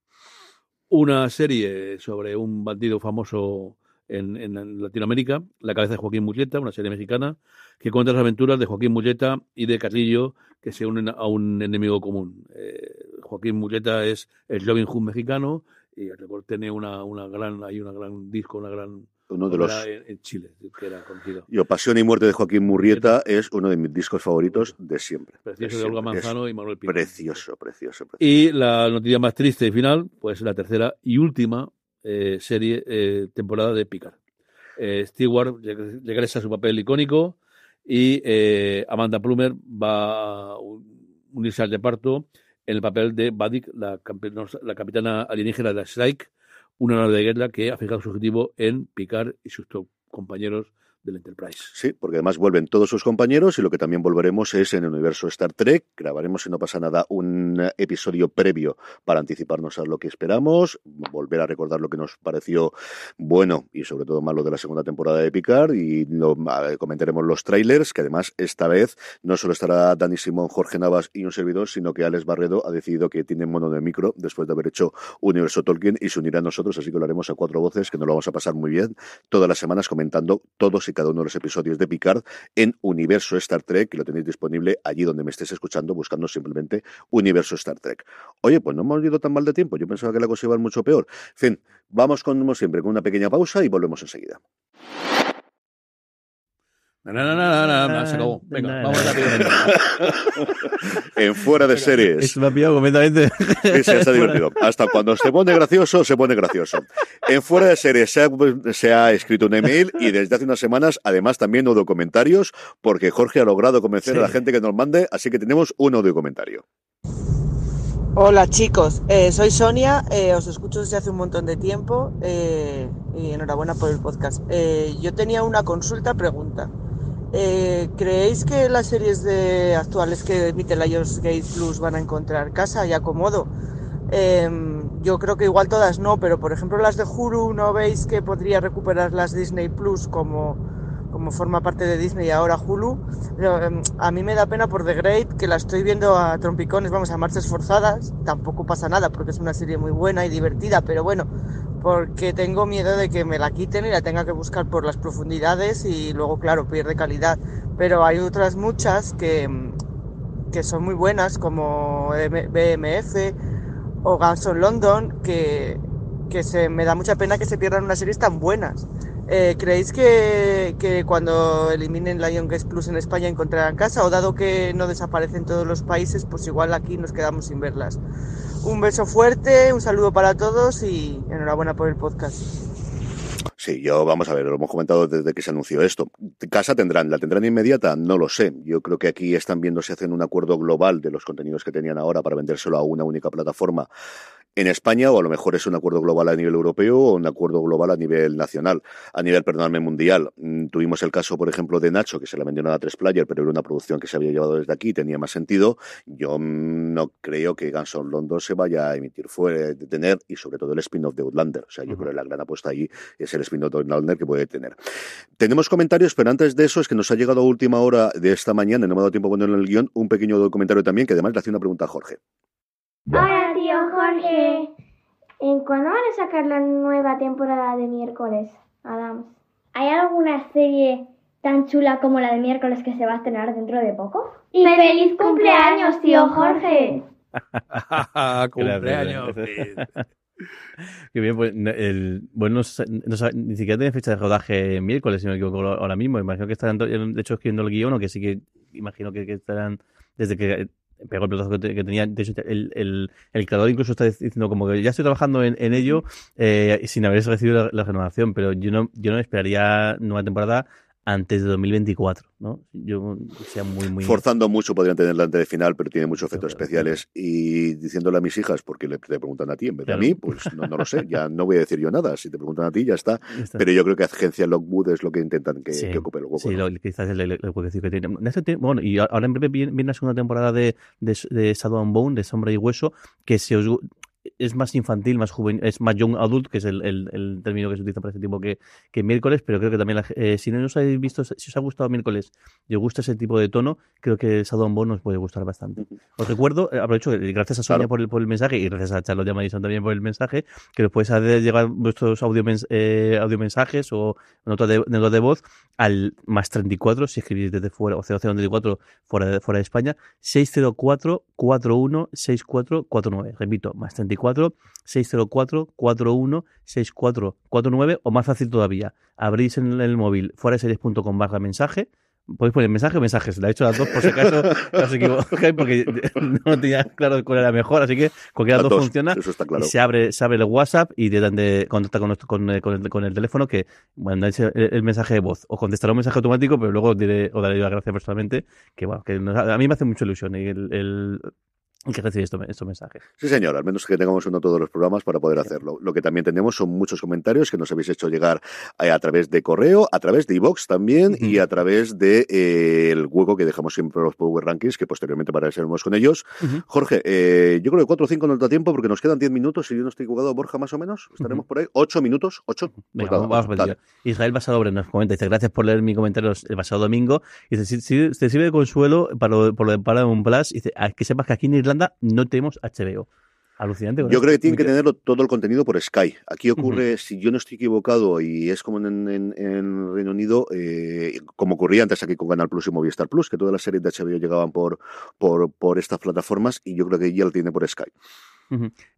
Una serie sobre un bandido famoso en, en, Latinoamérica, La cabeza de Joaquín Mulleta, una serie mexicana, que cuenta las aventuras de Joaquín Mulleta y de Carrillo, que se unen a un enemigo común. Eh, Joaquín Mulleta es el Robin Hood mexicano y el tiene una, una gran, hay una gran disco, una gran uno de los en, Chile, que era conocido. Yo, Pasión y Muerte de Joaquín Murrieta es uno de mis discos favoritos de siempre. Precioso de, Olga Manzano y Manuel Pino. Precioso, precioso, precioso, Y la noticia más triste y final, pues la tercera y última eh, serie, eh, temporada de Picard. Eh, Stewart regresa a su papel icónico y Amanda Plumer va a unirse al reparto en el papel de Badik, la, la capitana alienígena de la Strike, una nave de guerra que ha fijado su objetivo en picar y sus compañeros del Enterprise. Sí, porque además vuelven todos sus compañeros y lo que también volveremos es en el universo Star Trek. Grabaremos, si no pasa nada, un episodio previo para anticiparnos a lo que esperamos, volver a recordar lo que nos pareció bueno y sobre todo malo de la segunda temporada de Picard y lo, comentaremos los trailers, que además esta vez no solo estará Dani Simón, Jorge Navas y un servidor, sino que Alex Barredo ha decidido que tiene mono de micro después de haber hecho Universo Tolkien y se unirá a nosotros, así que lo haremos a cuatro voces, que nos lo vamos a pasar muy bien todas las semanas comentando todos cada uno de los episodios de Picard en Universo Star Trek, que lo tenéis disponible allí donde me estés escuchando, buscando simplemente Universo Star Trek. Oye, pues no hemos ido tan mal de tiempo, yo pensaba que la cosa iba a mucho peor. En fin, vamos como siempre con una pequeña pausa y volvemos enseguida. No, no, no, no, no, se acabó. Venga, vamos rápido. [LAUGHS] en fuera de series. Es me ha pillado completamente. Sí, se está [LAUGHS] divertido. Hasta cuando se pone gracioso, se pone gracioso. En fuera de series se ha, se ha escrito un email y desde hace unas semanas, además, también audio comentarios, porque Jorge ha logrado convencer sí. a la gente que nos mande, así que tenemos un audio comentario. Hola chicos, eh, soy Sonia, eh, os escucho desde hace un montón de tiempo eh, y enhorabuena por el podcast. Eh, yo tenía una consulta, pregunta. Eh, ¿Creéis que las series de actuales que emite la Gate Plus van a encontrar casa y acomodo? Eh, yo creo que igual todas no, pero por ejemplo las de Hulu, ¿no veis que podría recuperar las Disney Plus como, como forma parte de Disney y ahora Hulu. Em, a mí me da pena por The Great, que la estoy viendo a trompicones, vamos, a marchas forzadas. Tampoco pasa nada porque es una serie muy buena y divertida, pero bueno, porque tengo miedo de que me la quiten y la tenga que buscar por las profundidades y luego, claro, pierde calidad. Pero hay otras muchas que, que son muy buenas, como BMF o Guns of London, que, que se, me da mucha pena que se pierdan unas series tan buenas. Eh, ¿Creéis que, que, cuando eliminen Lion Guest Plus en España encontrarán casa? O dado que no desaparecen en todos los países, pues igual aquí nos quedamos sin verlas. Un beso fuerte, un saludo para todos y enhorabuena por el podcast. Sí, yo vamos a ver, lo hemos comentado desde que se anunció esto. ¿Casa tendrán? ¿La tendrán inmediata? No lo sé. Yo creo que aquí están viendo si hacen un acuerdo global de los contenidos que tenían ahora para vendérselo a una única plataforma en España o a lo mejor es un acuerdo global a nivel europeo o un acuerdo global a nivel nacional, a nivel, perdóname, mundial. Mm, tuvimos el caso, por ejemplo, de Nacho, que se la vendió a tres player, pero era una producción que se había llevado desde aquí, tenía más sentido. Yo mm, no creo que Guns N' London se vaya a emitir fuera de tener y sobre todo el spin-off de Outlander. O sea, yo creo que la gran apuesta ahí es el spin-off de Outlander que puede tener. Tenemos comentarios, pero antes de eso es que nos ha llegado a última hora de esta mañana, no me ha dado tiempo a ponerlo en el guion, un pequeño comentario también que además le hace una pregunta a Jorge. Hola, tío Jorge. ¿En cuándo van a sacar la nueva temporada de miércoles, Adams? ¿Hay alguna serie tan chula como la de miércoles que se va a estrenar dentro de poco? ¡Y feliz cumpleaños, tío Jorge! [LAUGHS] cumpleaños. [LAUGHS] Qué bien, pues el, bueno, ni siquiera tiene fecha de rodaje miércoles, si no me equivoco ahora mismo. Imagino que estarán, de hecho, escribiendo el guion, o que sí que imagino que estarán desde que pegó el pelotazo que, tenía. De hecho, el, el, el, creador incluso está diciendo como que ya estoy trabajando en, en ello eh, sin haber recibido la, la, renovación, pero yo no, yo no esperaría nueva temporada antes de 2024, ¿no? Yo sea muy, muy... Forzando mucho podrían tener la de final, pero tiene muchos efectos especiales. Y diciéndole a mis hijas, porque le, te preguntan a ti en vez de a mí, pues no, no, lo sé, ya no voy a decir yo nada. Si te preguntan a ti, ya está. Pero yo creo que agencia Lockwood es lo que intentan que, que ocupe el hueco. Sí, lo, quizás el, el, que tiene. Bueno, y ahora en breve viene, la segunda temporada de, de, de Shadow and Bone, de Sombra y Hueso, que si os es más infantil, más juvenil, es más young adult, que es el, el, término que se utiliza para este tipo que, que miércoles, pero creo que también, eh, si no os habéis visto, si os ha gustado miércoles y os gusta ese tipo de tono, creo que Sadon Bone os puede gustar bastante. Os recuerdo, eh, aprovecho, eh, gracias a Sonia por, el, por el mensaje y gracias a Charlotte y a Madison también por el mensaje, que os podéis hacer llegar vuestros audio, audio mensajes o notas de, de voz al más 34, si escribís desde fuera, o 0034 fuera de, fuera de España, 604 41 6449. Repito, más 34 604 41 6449 o más fácil todavía, abrís en el móvil fuera series.com barra mensaje Podéis poner mensaje o mensajes. La he hecho las dos por si acaso no os equivocáis porque [LAUGHS] no tenía claro cuál era mejor. Así que cualquiera de las dos, funciona. Y se abre, se abre el WhatsApp y de, de contacta con, con, con, el, con, el, teléfono que bueno, el, el, mensaje de voz. O contestará un mensaje automático, pero luego diré, o daré la gracia personalmente. Que bueno, que a mí me hace mucha ilusión. Y el que recibe estos, mensajes. Sí, señor, al menos que tengamos uno de todos los programas para poder hacerlo. Lo que también tenemos son muchos comentarios que nos habéis hecho llegar a, través de correo, a través de iVox también y a través de eh, el hueco que dejamos siempre los Power Rankings, que posteriormente pararemos con ellos. Jorge, eh, yo creo que 4 o 5 no da tiempo porque nos quedan 10 minutos, si yo no estoy jugado Borja más o menos, estaremos por ahí. 8 minutos, 8. Pues vamos, a Israel Basadobre nos comenta, dice, gracias por leer mi comentario el pasado domingo. Dice, si, si, te sirve de consuelo para lo, por lo de Paramount Plus, dice, que sepas que aquí en Irlanda no tenemos HBO. Alucinante. Yo creo que tienen que tenerlo todo el contenido por Sky. Aquí ocurre, si yo no estoy equivocado, y es como en, en, Reino Unido, eh, como ocurría antes aquí con Canal Plus y Movistar Plus, que todas las series de HBO llegaban por, por, por estas plataformas, y yo creo que ya lo tiene por Sky.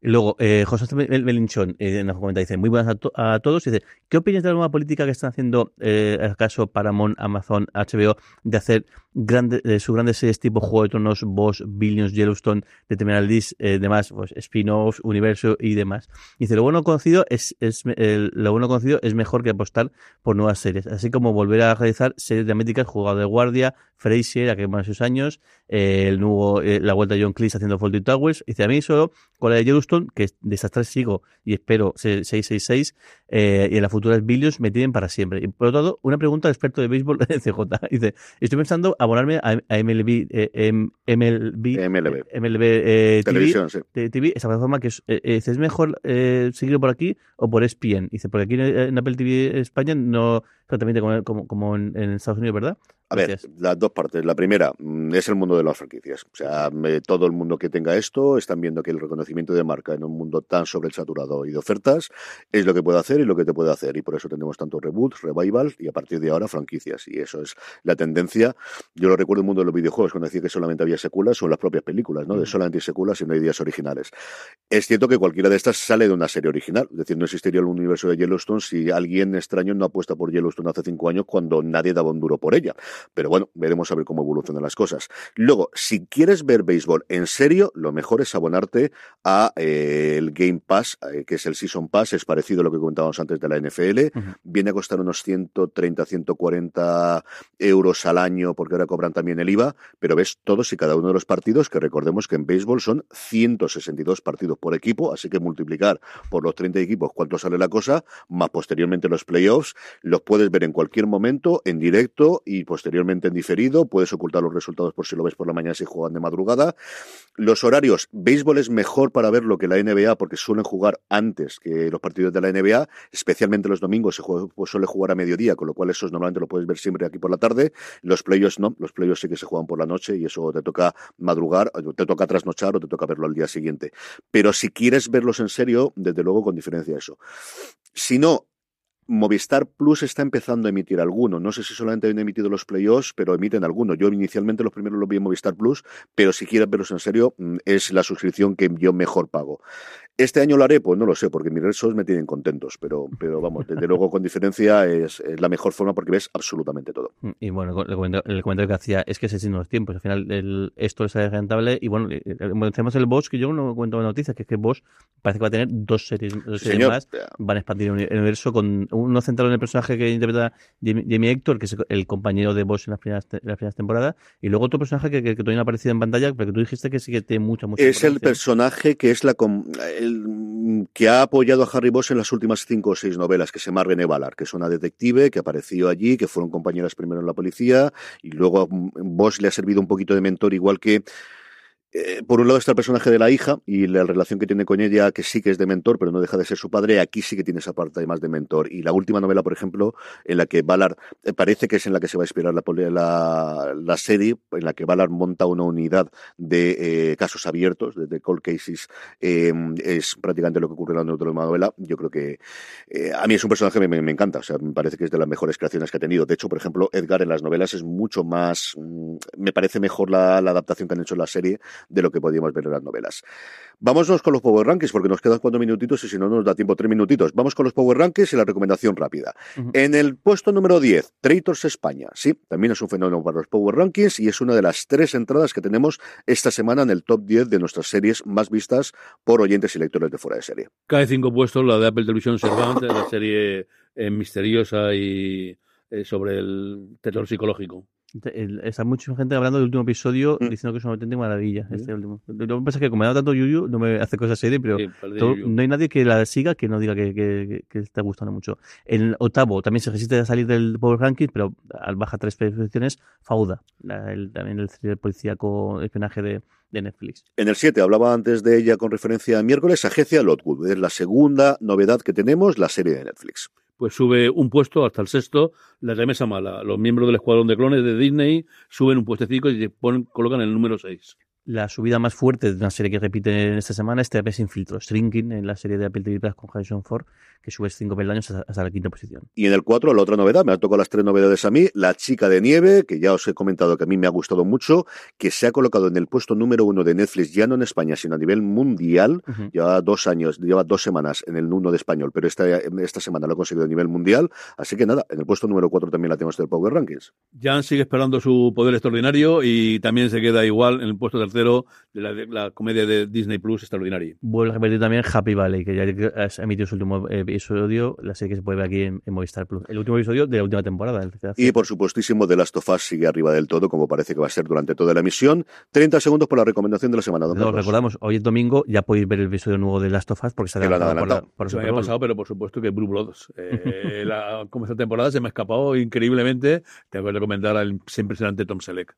Luego, eh, José Belinchón eh, en la comenta dice, muy buenas a, todos, dice, ¿qué opinas de la nueva política que están haciendo, eh, el caso Paramount, Amazon, HBO, de hacer grandes de sus grandes series tipo Juego de Tronos, Boss, Billions, Yellowstone, Terminal List, eh, demás, pues spin-offs, universo y demás? Dice, lo bueno conocido es, es lo bueno conocido es mejor que apostar por nuevas series, así como volver a realizar series dramáticas, Jugado de Guardia, Frasier, a que más sus años, eh, el nuevo, eh, la vuelta de John Cleese haciendo Faulty Towers. Dice a mí solo con la de Yellowstone, que de sigo y espero 666, eh, y en las futuras Billions me tienen para siempre. Y por otro lado, una pregunta al experto de béisbol [LAUGHS] CJ. Dice, estoy pensando abonarme a, MLB, eh, MLB, MLB, MLB eh, Televisión, sí. TV, esa plataforma que es, eh, es mejor eh, seguirlo por aquí o por ESPN. Dice, porque aquí en, Apple TV España no exactamente como, como, en, en Estados Unidos, ¿verdad? A ver, las dos partes. La primera mm, es el mundo de las franquicias. O sea, todo el mundo que tenga esto están viendo que el reconocimiento de marca en un mundo tan sobresaturado y de ofertas es lo que puede hacer y lo que te puede hacer. Y por eso tenemos tanto reboots, revivals y a partir de ahora franquicias. Y eso es la tendencia. Yo lo recuerdo en el mundo de los videojuegos cuando decía que solamente había secuelas o en las propias películas, ¿no? De solamente secuelas y no hay ideas originales. Es cierto que cualquiera de estas sale de una serie original. Es decir, no existiría el universo de Yellowstone si alguien extraño no apuesta por Yellowstone hace cinco años cuando nadie daba un duro por ella. Pero bueno, veremos a ver cómo evolucionan las cosas. Luego, si quieres ver béisbol en serio, lo mejor es abonarte a eh, el Game Pass, eh, que es el Season Pass, es parecido a lo que comentábamos antes de la NFL. Viene a costar unos 130, 140 euros al año, porque ahora cobran también el IVA, pero ves todos y cada uno de los partidos, que recordemos que en béisbol son 162 partidos por equipo, así que multiplicar por los 30 equipos cuánto sale la cosa, más posteriormente los playoffs, los puedes ver en cualquier momento, en directo y posteriormente en diferido, puedes ocultar los resultados por si lo ves por la mañana si juegan de madrugada. Los horarios, béisbol es mejor para verlo que la NBA porque suelen jugar antes que los partidos de la NBA, especialmente los domingos se pues suele jugar a mediodía, con lo cual esos normalmente lo puedes ver siempre aquí por la tarde. Los playoffs no, los playoffs sí que se juegan por la noche y eso te toca madrugar, te toca trasnochar o te toca verlo al día siguiente. Pero si quieres verlos en serio, desde luego con diferencia eso. Si no, Movistar Plus está empezando a emitir alguno. No sé si solamente han emitido los playoffs, pero emiten alguno. Yo inicialmente los primeros los vi en Movistar Plus, pero si quieres verlos en serio, mm, es la suscripción que yo mejor pago. ¿Este año lo haré? Pues no lo sé, porque mis redes me tienen contentos, pero, pero vamos, desde luego con diferencia es, la mejor forma porque ves absolutamente todo. Mm, y bueno, el comentario, que hacía es que se siguen los tiempos, al final esto es rentable y bueno, tenemos el Bosch, que yo no cuento noticias, que es que Bosch parece que va a tener dos series, más, van a expandir el universo con uno centrado en el personaje que interpreta Jamie Hector, que es el compañero de Bosch en las primeras, las primeras temporadas, y luego otro personaje que, que, todavía no ha aparecido en pantalla, pero que tú dijiste que sí que tiene mucha, mucha Es el personaje que es la que ha apoyado a Harry Bosch en las últimas cinco o seis novelas, que se llama René Ballard, que es una detective que apareció allí, que fueron compañeras primero en la policía, y luego Bosch le ha servido un poquito de mentor, igual que eh, por un lado está el personaje de la hija y la relación que tiene con ella, que sí que es de mentor, pero no deja de ser su padre. Aquí sí que tiene esa parte más de mentor. Y la última novela, por ejemplo, en la que Ballard, eh, parece que es en la que se va a inspirar la, la, serie, en la que Ballard monta una unidad de eh, casos abiertos, de, cold cases, em, es prácticamente lo que ocurre en la última novela. Yo creo que a mí es un personaje que me, me, encanta, o sea, me parece que es de las mejores creaciones que ha tenido. De hecho, por ejemplo, Edgar en las novelas es mucho más, mm, me parece mejor la, la adaptación que han hecho en la serie de lo que podíamos ver en las novelas. Vámonos con los Power Rankings, porque nos quedan cuatro minutitos y si no nos da tiempo, tres minutitos. Vamos con los Power Rankings y la recomendación rápida. En el puesto número 10, Traitors España. Sí, también es un fenómeno para los Power Rankings y es una de las tres entradas que tenemos esta semana en el top 10 de nuestras series más vistas por oyentes y lectores de fuera de serie. Cae cinco puestos la de Apple Television Servant, [LAUGHS] la serie eh, misteriosa y eh, sobre el terror psicológico. Está mucha gente hablando del último episodio mm. diciendo que es una auténtica maravilla. Este último. Lo que pasa es que como me ha dado tanto Yuyu, no me hace cosas serie, pero no hay nadie que la siga que no diga que, que, que, está gustando mucho. El octavo también se resiste a salir del Power Ranking, pero al baja tres posiciones, Fauda, el, también el policíaco espionaje de, de Netflix. En el 7 hablaba antes de ella con referencia a miércoles, Agencia Lotwood. Es la segunda novedad que tenemos, la serie de Netflix pues sube un puesto hasta el sexto, la remesa mala. Los miembros del escuadrón de clones de Disney suben un puestecito y ponen, colocan el número 6 la subida más fuerte de una serie que repite en esta semana es TP sin filtro, Shrinking, en la serie de Apple TV Plus con Harrison Ford, que sube cinco peldaños hasta, la quinta posición. Y en el 4, la otra novedad, me ha tocado las tres novedades a mí, La chica de nieve, que ya os he comentado que a mí me ha gustado mucho, que se ha colocado en el puesto número uno de Netflix, ya no en España, sino a nivel mundial, lleva dos años, lleva dos semanas en el uno de español, pero esta, esta semana lo ha conseguido a nivel mundial, así que nada, en el puesto número 4 también la tenemos del Power Rankings. Jan sigue esperando su poder extraordinario y también se queda igual en el puesto tercero 2.0 de la, la, comedia de Disney Plus extraordinaria. Vuelve a repetir también Happy Valley, que ya ha emitido su último episodio, la serie que se puede ver aquí en, Movistar Plus. El último episodio de la última temporada. Y por supuestísimo, The Last of Us sigue arriba del todo, como parece que va a ser durante toda la emisión. 30 segundos por la recomendación de la semana. Nos recordamos, hoy es domingo, ya podéis ver el episodio nuevo de Last of Us porque se ha adelantado por, la, por Se me había pasado, pero por supuesto que Blue Bloods. Eh, [LAUGHS] la, como esta temporada se me ha escapado increíblemente. Tengo que recomendar al impresionante Tom Selleck.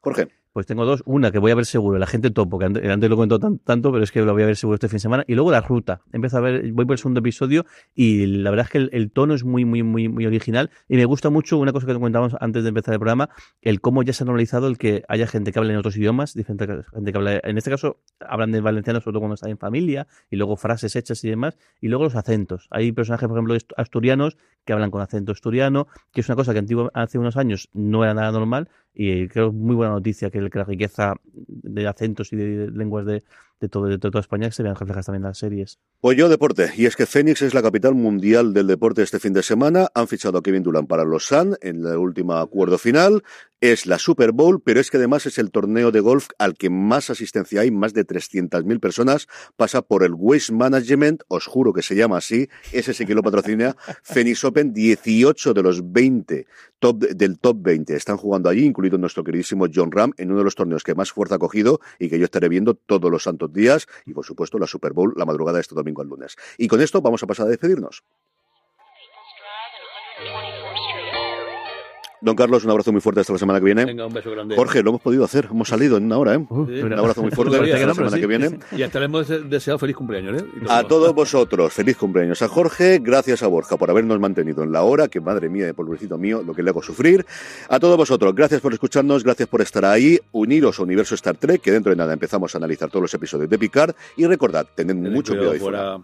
Jorge. Pues tengo dos. Una que voy a ver seguro, la gente topo, que antes, lo comentó tanto, pero es que lo voy a ver seguro este fin de semana. Y luego la ruta. Empiezo a ver, voy por el segundo episodio y la verdad es que el, tono es muy, muy, muy, muy original. Y me gusta mucho una cosa que comentábamos antes de empezar el programa, el cómo ya se ha normalizado el que haya gente que hable en otros idiomas, diferente gente que habla, en este caso hablan de valenciano sobre todo cuando están en familia, y luego frases hechas y demás, y luego los acentos. Hay personajes, por ejemplo, asturianos que hablan con acento asturiano, que es una cosa que antiguo, hace unos años no era nada normal, y creo muy buena noticia que, la riqueza de acentos y de, lenguas de, de, todo, de toda España se vean reflejadas también en las series. Pues yo deporte, y es que Phoenix es la capital mundial del deporte este fin de semana. Han fichado a Kevin Durant para los Sun en el último acuerdo final. Es la Super Bowl, pero es que además es el torneo de golf al que más asistencia hay, más de 300.000 personas. Pasa por el Waste Management, os juro que se llama así, ese sí que lo patrocina. [LAUGHS] Phoenix Open, 18 de los 20 top, del top 20 están jugando allí, incluido nuestro queridísimo John Ram, en uno de los torneos que más fuerza ha cogido y que yo estaré viendo todos los santos días. Y por supuesto, la Super Bowl, la madrugada de este domingo al lunes. Y con esto vamos a pasar a despedirnos. Don Carlos, un abrazo muy fuerte hasta la semana que viene. Venga, un beso grande. Jorge, lo hemos podido hacer. Hemos salido en una hora, ¿eh? un abrazo muy fuerte hasta la semana que viene. Y hasta le hemos deseado feliz cumpleaños, ¿eh? A todos vosotros, feliz cumpleaños. A Jorge, gracias a Borja por habernos mantenido en la hora, que madre mía, de polvecito mío, lo que le hago sufrir. A todos vosotros, gracias por escucharnos, gracias por estar ahí. Uniros a Universo Star Trek, que dentro de nada empezamos a analizar todos los episodios de Picard. Y recordad, tened mucho cuidado ahí fuera.